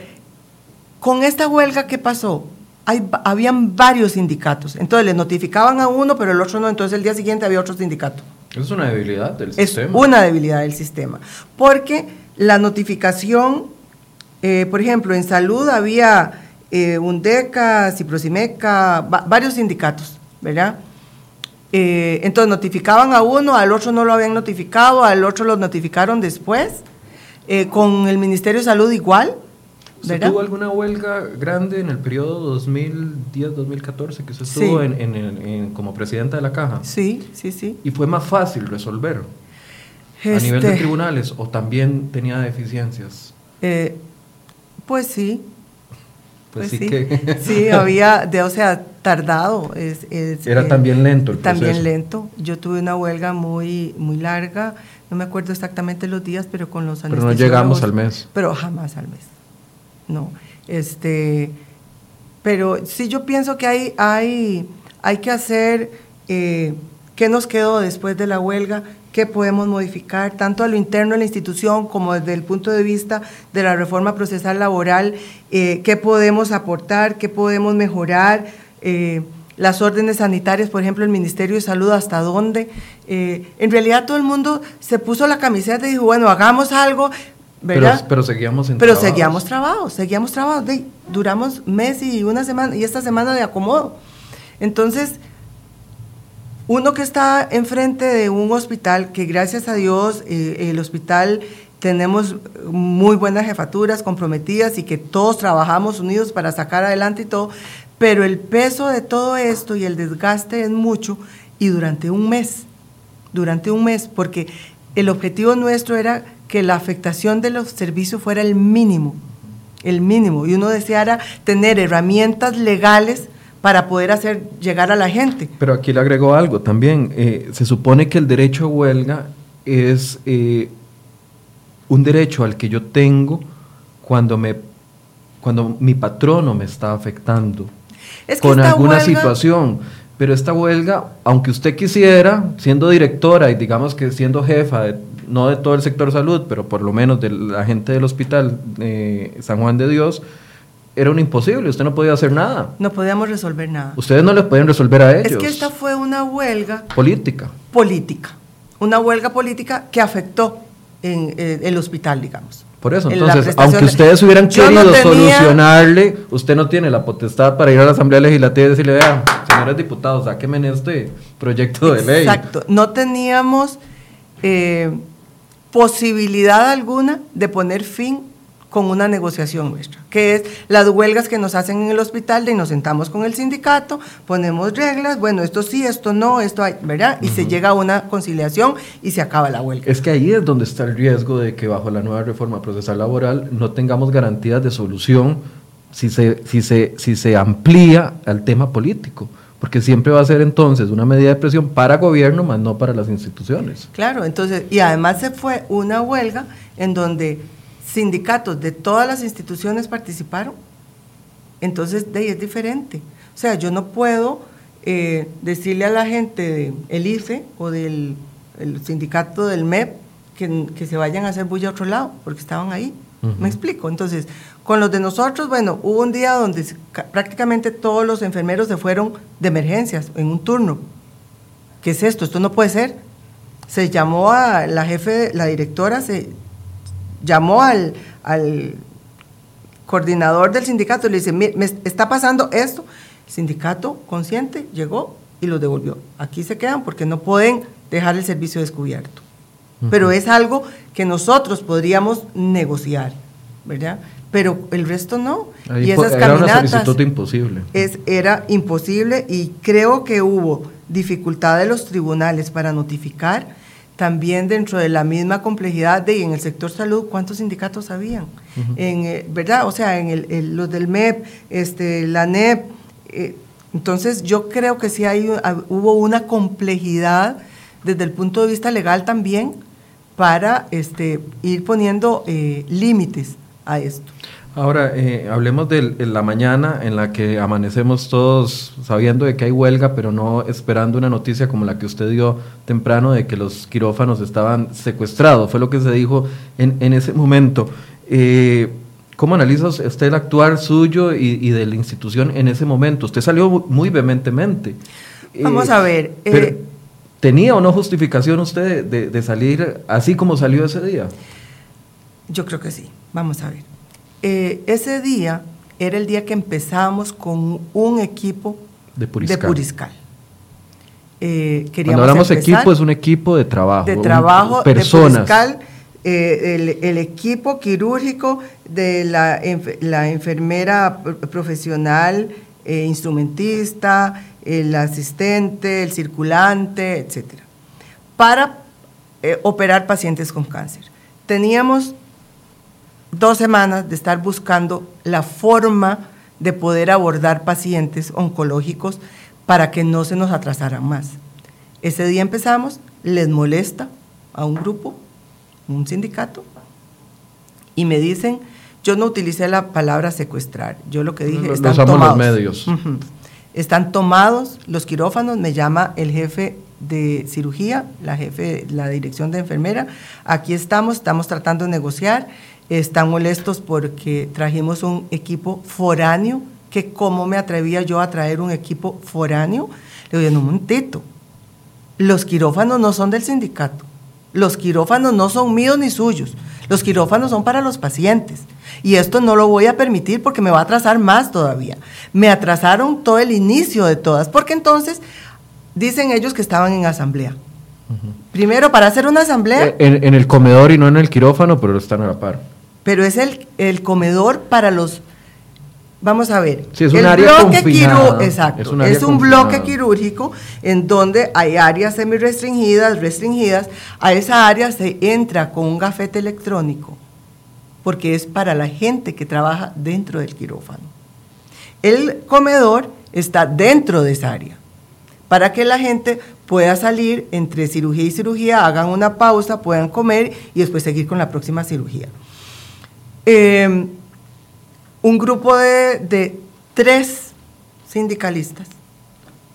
con esta huelga, ¿qué pasó? Hay, habían varios sindicatos, entonces le notificaban a uno, pero el otro no, entonces el día siguiente había otro sindicato. Es una debilidad del sistema. Es una debilidad del sistema, porque la notificación, eh, por ejemplo, en salud había eh, UNDECA, Ciprosimeca, varios sindicatos, ¿verdad? Eh, entonces notificaban a uno, al otro no lo habían notificado, al otro lo notificaron después. Eh, con el Ministerio de Salud igual. tuvo alguna huelga grande en el periodo 2010-2014 que se estuvo en, como presidenta de la caja? Sí, sí, sí. ¿Y fue más fácil resolver a nivel de este tribunales o también tenía deficiencias? Eh, pues sí. Pues, pues sí, Que... sí, había, de, o sea, tardado. Es, Era eh, también lento el proceso. También lento. Yo tuve una huelga muy, muy larga no me acuerdo exactamente los días, pero con los Pero no llegamos al mes. Pero jamás al mes. No. Este, pero sí yo pienso que hay, hay, hay que hacer eh, qué nos quedó después de la huelga, qué podemos modificar, tanto a lo interno de la institución como desde el punto de vista de la reforma procesal laboral, eh, qué podemos aportar, qué podemos mejorar. Eh, las órdenes sanitarias, por ejemplo, el Ministerio de Salud, hasta dónde. Eh, en realidad todo el mundo se puso la camiseta y dijo, bueno, hagamos algo, ¿verdad? Pero, seguíamos en Pero seguíamos trabajo, seguíamos trabajo. duramos mes y una semana, y esta semana de acomodo. Entonces, uno que está enfrente de un hospital, que gracias a Dios eh, el hospital tenemos muy buenas jefaturas comprometidas y que todos trabajamos unidos para sacar adelante y todo, pero el peso de todo esto y el desgaste es mucho y durante un mes, durante un mes, porque el objetivo nuestro era que la afectación de los servicios fuera el mínimo, el mínimo, y uno deseara tener herramientas legales para poder hacer llegar a la gente. Pero aquí le agregó algo también, eh, se supone que el derecho a huelga es eh, un derecho al que yo tengo cuando, me, cuando mi patrono me está afectando con alguna situación. Pero esta huelga, aunque usted quisiera, siendo directora y digamos que siendo jefa, no de todo el sector salud, pero por lo menos de la gente del hospital eh, San Juan de Dios, era un imposible, usted no podía hacer nada. No podíamos resolver nada. Ustedes no le pueden resolver a ellos. Es que esta fue una huelga política. Política. Una huelga política que afectó en eh, el hospital, digamos. Por eso, entonces, aunque ustedes hubieran querido solucionarle, usted no tiene la potestad para ir a la Asamblea Legislativa y decirle, vean, señores diputados, sáquenme en este proyecto de ley. Exacto, no teníamos eh, posibilidad alguna de poner fin con una negociación nuestra, que es las huelgas que nos hacen en el hospital, de nos sentamos con el sindicato, ponemos reglas, bueno, esto sí, esto no, esto hay, ¿verdad? Y se llega a una conciliación y se acaba la huelga. Es que ahí es donde está el riesgo de que bajo la nueva reforma procesal laboral no tengamos garantías de solución si se, si se, si se amplía al tema político porque siempre va a ser entonces una medida de presión para gobierno, más no para las instituciones. Claro, entonces, y además se fue una huelga en donde sindicatos de todas las instituciones participaron. Entonces, de ahí es diferente. O sea, yo no puedo eh, decirle a la gente del IFE o del sindicato del MEP que, se vayan a hacer bulla a otro lado, porque estaban ahí. ¿Me explico? Entonces, con los de nosotros, bueno, hubo un día donde prácticamente todos los enfermeros se fueron de emergencias en un turno. ¿Qué es esto? Esto no puede ser. Se llamó a la jefe, la directora, se llamó al, al coordinador del sindicato y le dice, me está pasando esto. El sindicato consciente llegó y los devolvió. Aquí se quedan porque no pueden dejar el servicio descubierto. Pero es algo que nosotros podríamos negociar, ¿verdad? Pero el resto no. y esas era caminatas, una solicitud imposible. Es, era imposible y creo que hubo dificultad de los tribunales para notificar también dentro de la misma complejidad de en el sector salud cuántos sindicatos habían en eh, verdad o sea en el, los del MEP este la NEP eh, entonces yo creo que sí hay hubo una complejidad desde el punto de vista legal también para este, ir poniendo eh, límites a esto. Ahora, eh, hablemos de la mañana en la que amanecemos todos sabiendo de que hay huelga, pero no esperando una noticia como la que usted dio temprano de que los quirófanos estaban secuestrados. Fue lo que se dijo en, ese momento. Eh, ¿Cómo analiza usted el actuar suyo y, de la institución en ese momento? Usted salió muy vehementemente. Vamos a ver. ¿Tenía o no justificación usted de, salir así como salió ese día? Yo creo que sí. Vamos a ver. Eh, ese día era el día que empezamos con un equipo de Puriscal. Eh, Cuando hablamos de equipo, es un equipo de trabajo. De trabajo, personas. de Puriscal. Eh, el, equipo quirúrgico de la, la enfermera profesional, instrumentista, el asistente, el circulante, etcétera, para operar pacientes con cáncer. Teníamos dos semanas de estar buscando la forma de poder abordar pacientes oncológicos para que no se nos atrasaran más. Ese día empezamos, les molesta a un grupo, un sindicato, y me dicen, yo no utilicé la palabra secuestrar, yo lo que dije, están tomados. los medios. Están tomados los quirófanos, me llama el jefe de cirugía, la jefe, la dirección de enfermera. Aquí estamos, estamos tratando de negociar. Están molestos porque trajimos un equipo foráneo, que cómo me atrevía yo a traer un equipo foráneo. Le digo, un momentito, los quirófanos no son del sindicato, los quirófanos no son míos ni suyos, los quirófanos son para los pacientes. Y esto no lo voy a permitir porque me va a atrasar más todavía. Me atrasaron todo el inicio de todas, porque entonces dicen ellos que estaban en asamblea. Primero, para hacer una asamblea... Eh, en, el comedor y no en el quirófano, pero están a la par. Pero es el, el comedor para los... Vamos a ver. Sí, es un área Exacto. Es un, bloque quirúrgico en donde hay áreas semi-restringidas, restringidas. A esa área se entra con un gafete electrónico porque es para la gente que trabaja dentro del quirófano. El comedor está dentro de esa área, para que la gente pueda salir entre cirugía y cirugía, hagan una pausa, puedan comer y después seguir con la próxima cirugía. Em, un grupo de, de tres sindicalistas,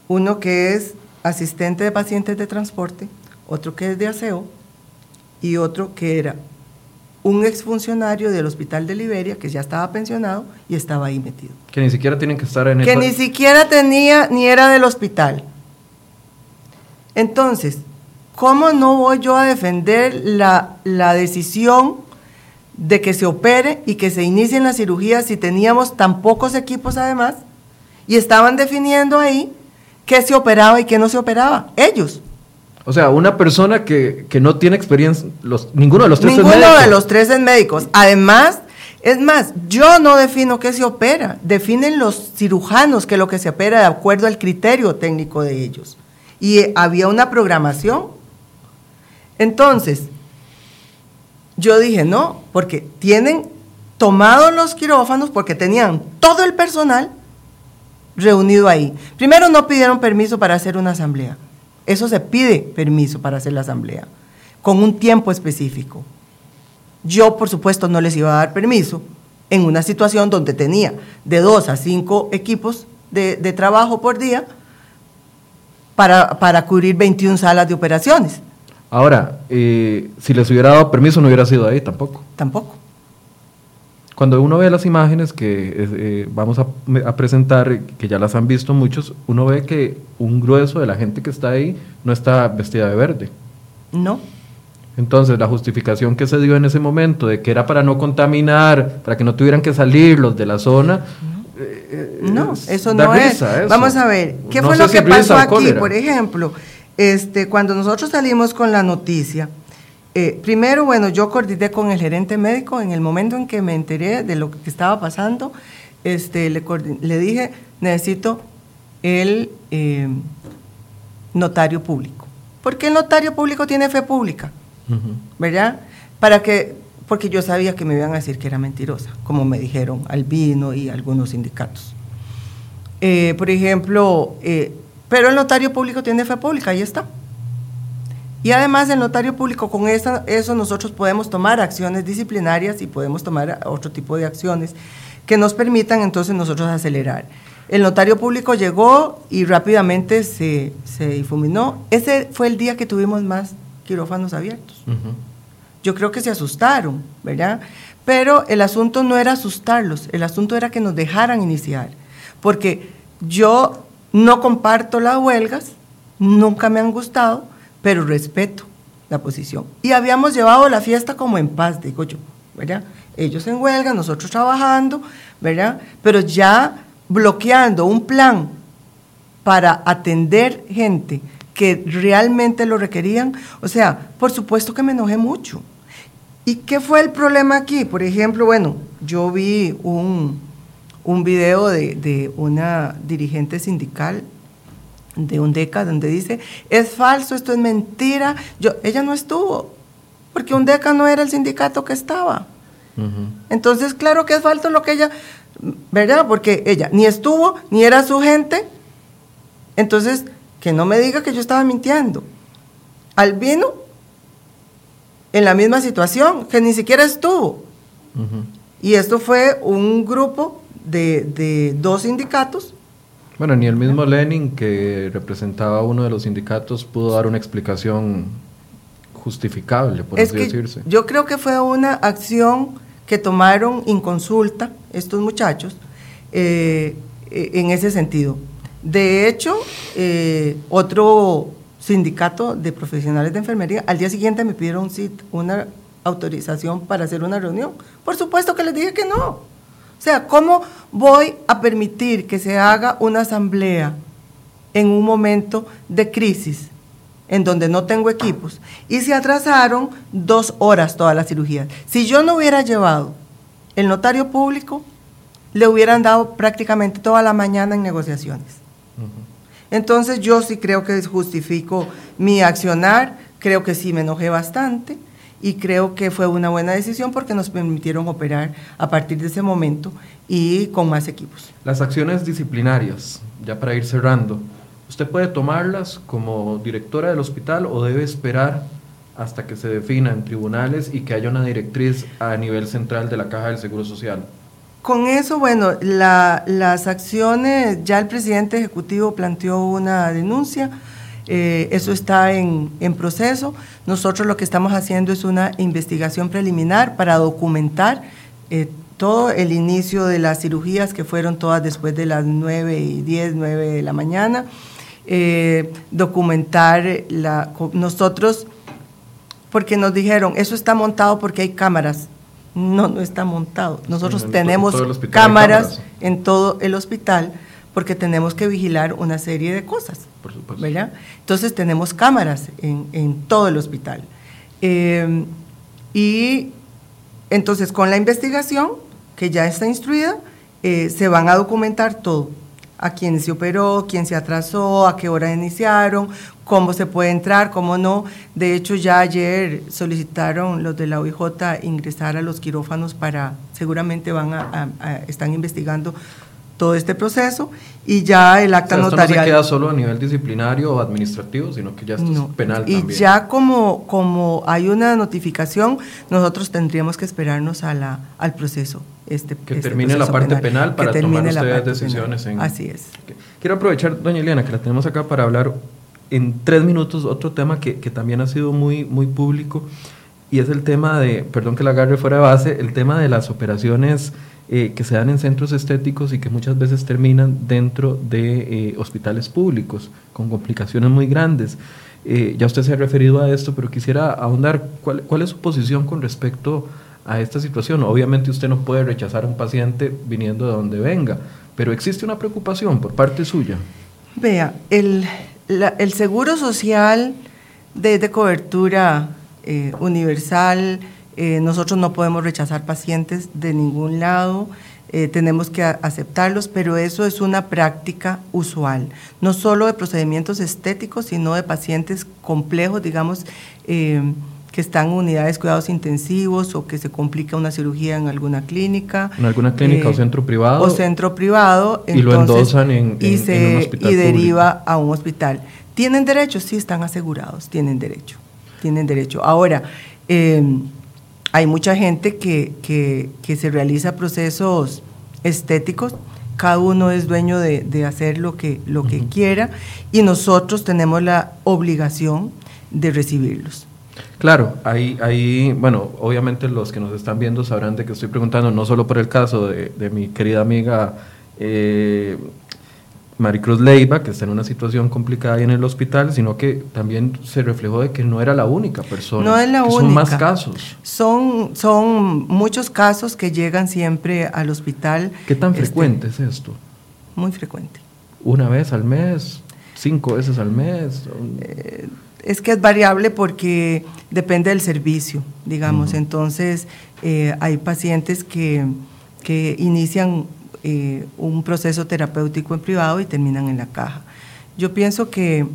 uno que es asistente de pacientes de transporte, otro que es de aseo y otro que era un exfuncionario del Hospital de Liberia que ya estaba pensionado y estaba ahí metido. Que ni siquiera tienen que estar en Que ni siquiera tenía ni era del hospital. Entonces, ¿cómo no voy yo a defender la, la decisión de que se opere y que se inicien las cirugías si teníamos tan pocos equipos además? Y estaban definiendo ahí qué se operaba y qué no se operaba. Ellos. O sea, una persona que, no tiene experiencia, los, ninguno de los tres ninguno es de los tres es médicos. Además, es más, yo no defino qué se opera, definen los cirujanos que lo que se opera de acuerdo al criterio técnico de ellos. Y eh, había una programación. Entonces, yo dije, no, porque tienen tomados los quirófanos, porque tenían todo el personal reunido ahí. Primero no pidieron permiso para hacer una asamblea. Eso se pide permiso para hacer la asamblea, con un tiempo específico. Yo, por supuesto, no les iba a dar permiso en una situación donde tenía de dos a cinco equipos de, trabajo por día para, para, cubrir 21 salas de operaciones. Ahora, eh, si les hubiera dado permiso, no hubiera sido ahí tampoco. Tampoco. Cuando uno ve las imágenes que eh, vamos a, a, presentar, que ya las han visto muchos, uno ve que un grueso de la gente que está ahí no está vestida de verde. No. Entonces, la justificación que se dio en ese momento de que era para no contaminar, para que no tuvieran que salir los de la zona. No, eh, eso no es. Vamos a ver, ¿qué fue lo que pasó aquí? Por ejemplo, este, cuando nosotros salimos con la noticia, eh, primero, bueno, yo coordiné con el gerente médico en el momento en que me enteré de lo que estaba pasando, este, le, le dije, necesito el eh, notario público. ¿Por qué el notario público tiene fe pública? ¿Verdad? Para que, porque yo sabía que me iban a decir que era mentirosa, como me dijeron Albino y algunos sindicatos. Eh, por ejemplo, pero el notario público tiene fe pública, ahí está. Y además el notario público, con eso, eso nosotros podemos tomar acciones disciplinarias y podemos tomar otro tipo de acciones que nos permitan entonces nosotros acelerar. El notario público llegó y rápidamente se, se difuminó. Ese fue el día que tuvimos más quirófanos abiertos. Yo creo que se asustaron, ¿verdad? Pero el asunto no era asustarlos, el asunto era que nos dejaran iniciar. Porque yo no comparto las huelgas, nunca me han gustado, pero respeto la posición. Y habíamos llevado la fiesta como en paz, digo yo, ¿verdad? Ellos en huelga, nosotros trabajando, ¿verdad? Pero ya bloqueando un plan para atender gente que realmente lo requerían, o sea, por supuesto que me enojé mucho. ¿Y qué fue el problema aquí? Por ejemplo, bueno, yo vi un, un video de, de una dirigente sindical de un DECA donde dice, es falso, esto es mentira. Yo, ella no estuvo, porque un DECA no era el sindicato que estaba. Entonces, claro que es falso lo que ella, ¿verdad? Porque ella ni estuvo, ni era su gente. Entonces, que no me diga que yo estaba mintiendo. Albino, en la misma situación, que ni siquiera estuvo. Y esto fue un grupo de, de dos sindicatos bueno, ni el mismo Lenin, que representaba uno de los sindicatos, pudo dar una explicación justificable, por así decirse. Yo creo que fue una acción que tomaron en consulta estos muchachos eh, eh, en ese sentido. De hecho, eh, otro sindicato de profesionales de enfermería, al día siguiente me pidieron una autorización para hacer una reunión. Por supuesto que les dije que no. O sea, ¿cómo voy a permitir que se haga una asamblea en un momento de crisis en donde no tengo equipos? Y se atrasaron dos horas todas las cirugías. Si yo no hubiera llevado el notario público, le hubieran dado prácticamente toda la mañana en negociaciones. Entonces yo sí creo que justifico mi accionar, creo que sí me enojé bastante y creo que fue una buena decisión porque nos permitieron operar a partir de ese momento y con más equipos. Las acciones disciplinarias, ya para ir cerrando, ¿usted puede tomarlas como directora del hospital o debe esperar hasta que se defina en tribunales y que haya una directriz a nivel central de la Caja del Seguro Social? Con eso, bueno, las acciones, ya el presidente ejecutivo planteó una denuncia, eh, eso está en, proceso. Nosotros lo que estamos haciendo es una investigación preliminar para documentar eh, todo el inicio de las cirugías que fueron todas después de las 9 y 10, 9 de la mañana. Eh, documentar la, nosotros, porque nos dijeron, eso está montado porque hay cámaras. No, no está montado. Nosotros tenemos cámaras en todo el hospital porque tenemos que vigilar una serie de cosas. Por supuesto. ¿verdad? Entonces tenemos cámaras en, todo el hospital. Eh, y entonces con la investigación, que ya está instruida, eh, se van a documentar todo. A quién se operó, quién se atrasó, a qué hora iniciaron, cómo se puede entrar, cómo no. De hecho, ya ayer solicitaron los de la OIJ ingresar a los quirófanos para, seguramente van a están investigando todo este proceso y ya el acta notarial. no se queda solo a nivel disciplinario o administrativo, sino que ya esto es penal y también. Y ya como, como hay una notificación, nosotros tendríamos que esperarnos a la, al proceso. Este, que este termine la parte penal para tomar ustedes decisiones. En, Así es. Quiero aprovechar, doña Eliana, que la tenemos acá para hablar en tres minutos otro tema que, que también ha sido muy, muy público y es el tema de, perdón que la agarre fuera de base, el tema de las operaciones eh, que se dan en centros estéticos y que muchas veces terminan dentro de eh, hospitales públicos con complicaciones muy grandes. Eh, ya usted se ha referido a esto, pero quisiera ahondar cuál, cuál es su posición con respecto a esta situación. Obviamente usted no puede rechazar a un paciente viniendo de donde venga, pero existe una preocupación por parte suya. Vea, el, el seguro social de, cobertura universal, eh, nosotros no podemos rechazar pacientes de ningún lado, eh, tenemos que aceptarlos, pero eso es una práctica usual, no solo de procedimientos estéticos, sino de pacientes complejos, digamos, eh, que están en unidades de cuidados intensivos o que se complica una cirugía en alguna clínica. En alguna clínica o centro privado. O centro privado. Y lo endosan en, y un hospital. Y deriva a un hospital. ¿Tienen derecho? Sí, están asegurados, tienen derecho. Tienen derecho. Ahora, hay mucha gente que, se realiza procesos estéticos, cada uno es dueño de, hacer lo que, lo que quiera y nosotros tenemos la obligación de recibirlos. Claro, ahí, ahí, bueno, obviamente los que nos están viendo sabrán de que estoy preguntando no solo por el caso de, mi querida amiga eh, Maricruz Leiva, que está en una situación complicada ahí en el hospital, sino que también se reflejó de que no era la única persona. No es la única. Son más casos. Son, son muchos casos que llegan siempre al hospital. ¿Qué tan este, frecuente es esto? Muy frecuente. ¿Una vez al mes? ¿Cinco veces al mes? Eh, es que es variable porque depende del servicio, digamos. Entonces, eh, hay pacientes que, que inician eh, un proceso terapéutico en privado y terminan en la caja. Yo pienso que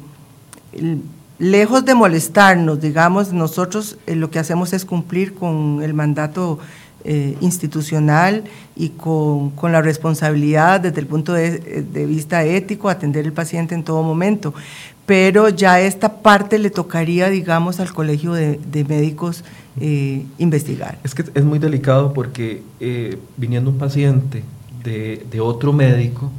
lejos de molestarnos, digamos, nosotros eh, lo que hacemos es cumplir con el mandato eh, institucional y con, con, la responsabilidad desde el punto de, vista ético, atender al paciente en todo momento. Pero ya esta parte le tocaría, digamos, al colegio de, médicos investigar. Es que es muy delicado porque viniendo un paciente de, otro médico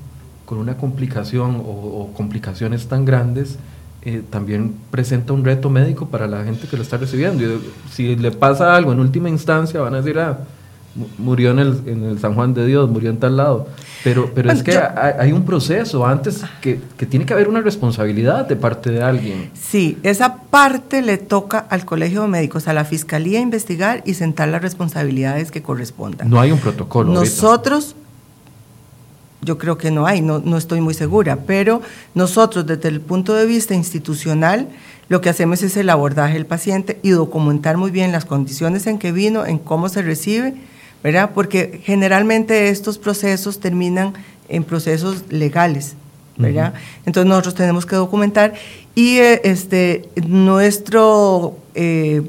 con una complicación o, complicaciones tan grandes, eh, también presenta un reto médico para la gente que lo está recibiendo. Y si le pasa algo en última instancia, van a decir, ah, murió en el, en el San Juan de Dios, murió en tal lado. Pero, pero es que hay, un proceso antes que, que, tiene que haber una responsabilidad de parte de alguien. Sí, esa parte le toca al Colegio de Médicos, a la Fiscalía investigar y sentar las responsabilidades que correspondan. No hay un protocolo. Nosotros yo creo que no hay, no, no estoy muy segura, pero nosotros desde el punto de vista institucional lo que hacemos es el abordaje del paciente y documentar muy bien las condiciones en que vino, en cómo se recibe, ¿verdad? Porque generalmente estos procesos terminan en procesos legales, ¿verdad? Entonces nosotros tenemos que documentar y eh, este, nuestro eh,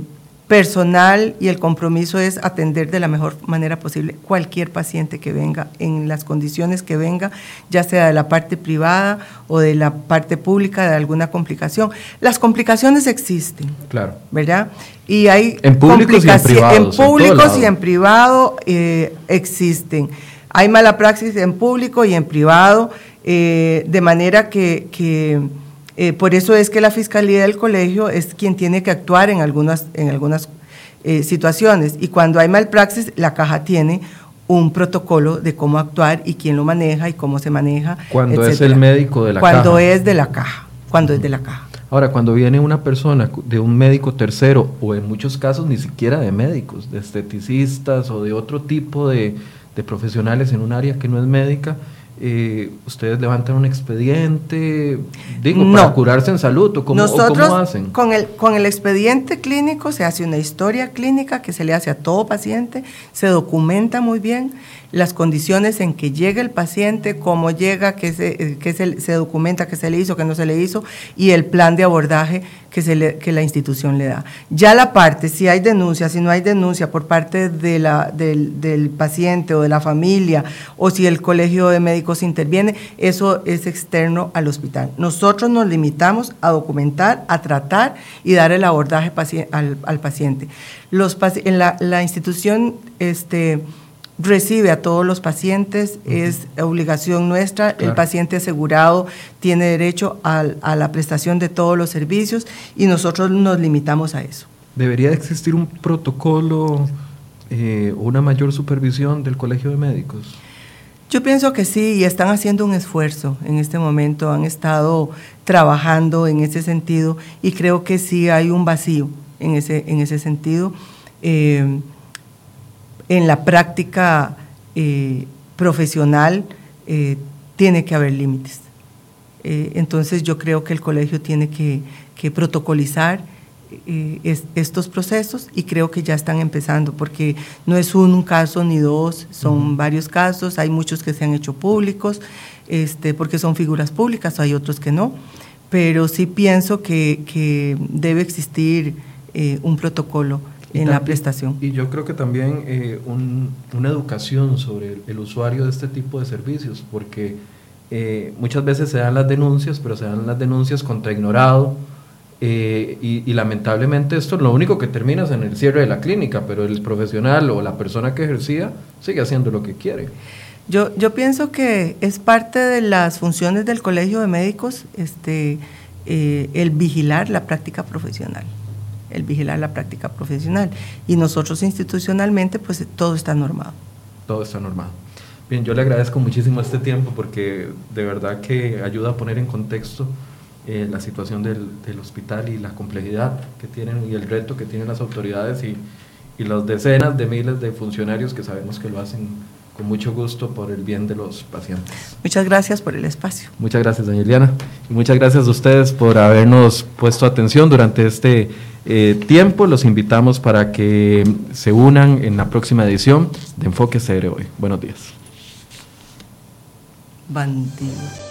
personal y el compromiso es atender de la mejor manera posible cualquier paciente que venga, en las condiciones que venga, ya sea de la parte privada o de la parte pública, de alguna complicación. Las complicaciones existen. Claro. ¿Verdad? Y hay en públicos y en privados. En públicos y en privado eh, existen. Hay mala praxis en público y en privado, eh, de manera que, que eh, por eso es que la Fiscalía del Colegio es quien tiene que actuar en algunas, en algunas eh, situaciones. Y cuando hay malpraxis, la caja tiene un protocolo de cómo actuar y quién lo maneja y cómo se maneja. Cuando es el médico de la caja. Cuando es de la caja. Cuando es de la caja. Ahora, cuando viene una persona de un médico tercero, o en muchos casos ni siquiera de médicos, de esteticistas o de otro tipo de, de profesionales en un área que no es médica, eh, ustedes levantan un expediente, digo, para curarse en salud, ¿o cómo, Nosotros, hacen? Con el, con el expediente clínico se hace una historia clínica que se le hace a todo paciente, se documenta muy bien las condiciones en que llega el paciente, cómo llega, qué se, qué se, se documenta, qué se le hizo, qué no se le hizo, y el plan de abordaje que, se le, que la institución le da. Ya la parte, si hay denuncia, si no hay denuncia por parte de la, del, del paciente o de la familia, o si el colegio de médicos interviene, eso es externo al hospital. Nosotros nos limitamos a documentar, a tratar y dar el abordaje al, al paciente. Los, en la, la institución, este, recibe a todos los pacientes, es obligación nuestra, el paciente asegurado tiene derecho a, la prestación de todos los servicios y nosotros nos limitamos a eso. ¿Debería existir un protocolo eh, o una mayor supervisión del Colegio de Médicos? Yo pienso que sí, y están haciendo un esfuerzo en este momento, han estado trabajando en ese sentido y creo que sí hay un vacío en ese, en ese sentido. Eh, en la práctica eh, profesional tiene que haber límites. entonces yo creo que el colegio tiene que, que protocolizar eh, estos procesos y creo que ya están empezando porque no es un, caso ni dos, son varios casos, hay muchos que se han hecho públicos este, porque son figuras públicas, hay otros que no, pero sí pienso que, debe existir eh, un protocolo en la prestación. Y yo creo que también eh, una educación sobre el, usuario de este tipo de servicios, porque muchas veces se dan las denuncias, pero se dan las denuncias contra ignorado eh, y, lamentablemente esto lo único que termina es en el cierre de la clínica, pero el profesional o la persona que ejercía sigue haciendo lo que quiere. Yo, yo pienso que es parte de las funciones del Colegio de Médicos este, eh, el vigilar la práctica profesional, el vigilar la práctica profesional. Y nosotros institucionalmente, pues todo está normado. Todo está normado. Bien, yo le agradezco muchísimo este tiempo porque de verdad que ayuda a poner en contexto eh, la situación del, del, hospital y la complejidad que tienen y el reto que tienen las autoridades y, y las decenas de miles de funcionarios que sabemos que lo hacen con mucho gusto por el bien de los pacientes. Muchas gracias por el espacio. Muchas gracias, doña Eliana. Y muchas gracias a ustedes por habernos puesto atención durante este eh, tiempo. Los invitamos para que se unan en la próxima edición de Enfoque CR hoy. Buenos días. Bandido.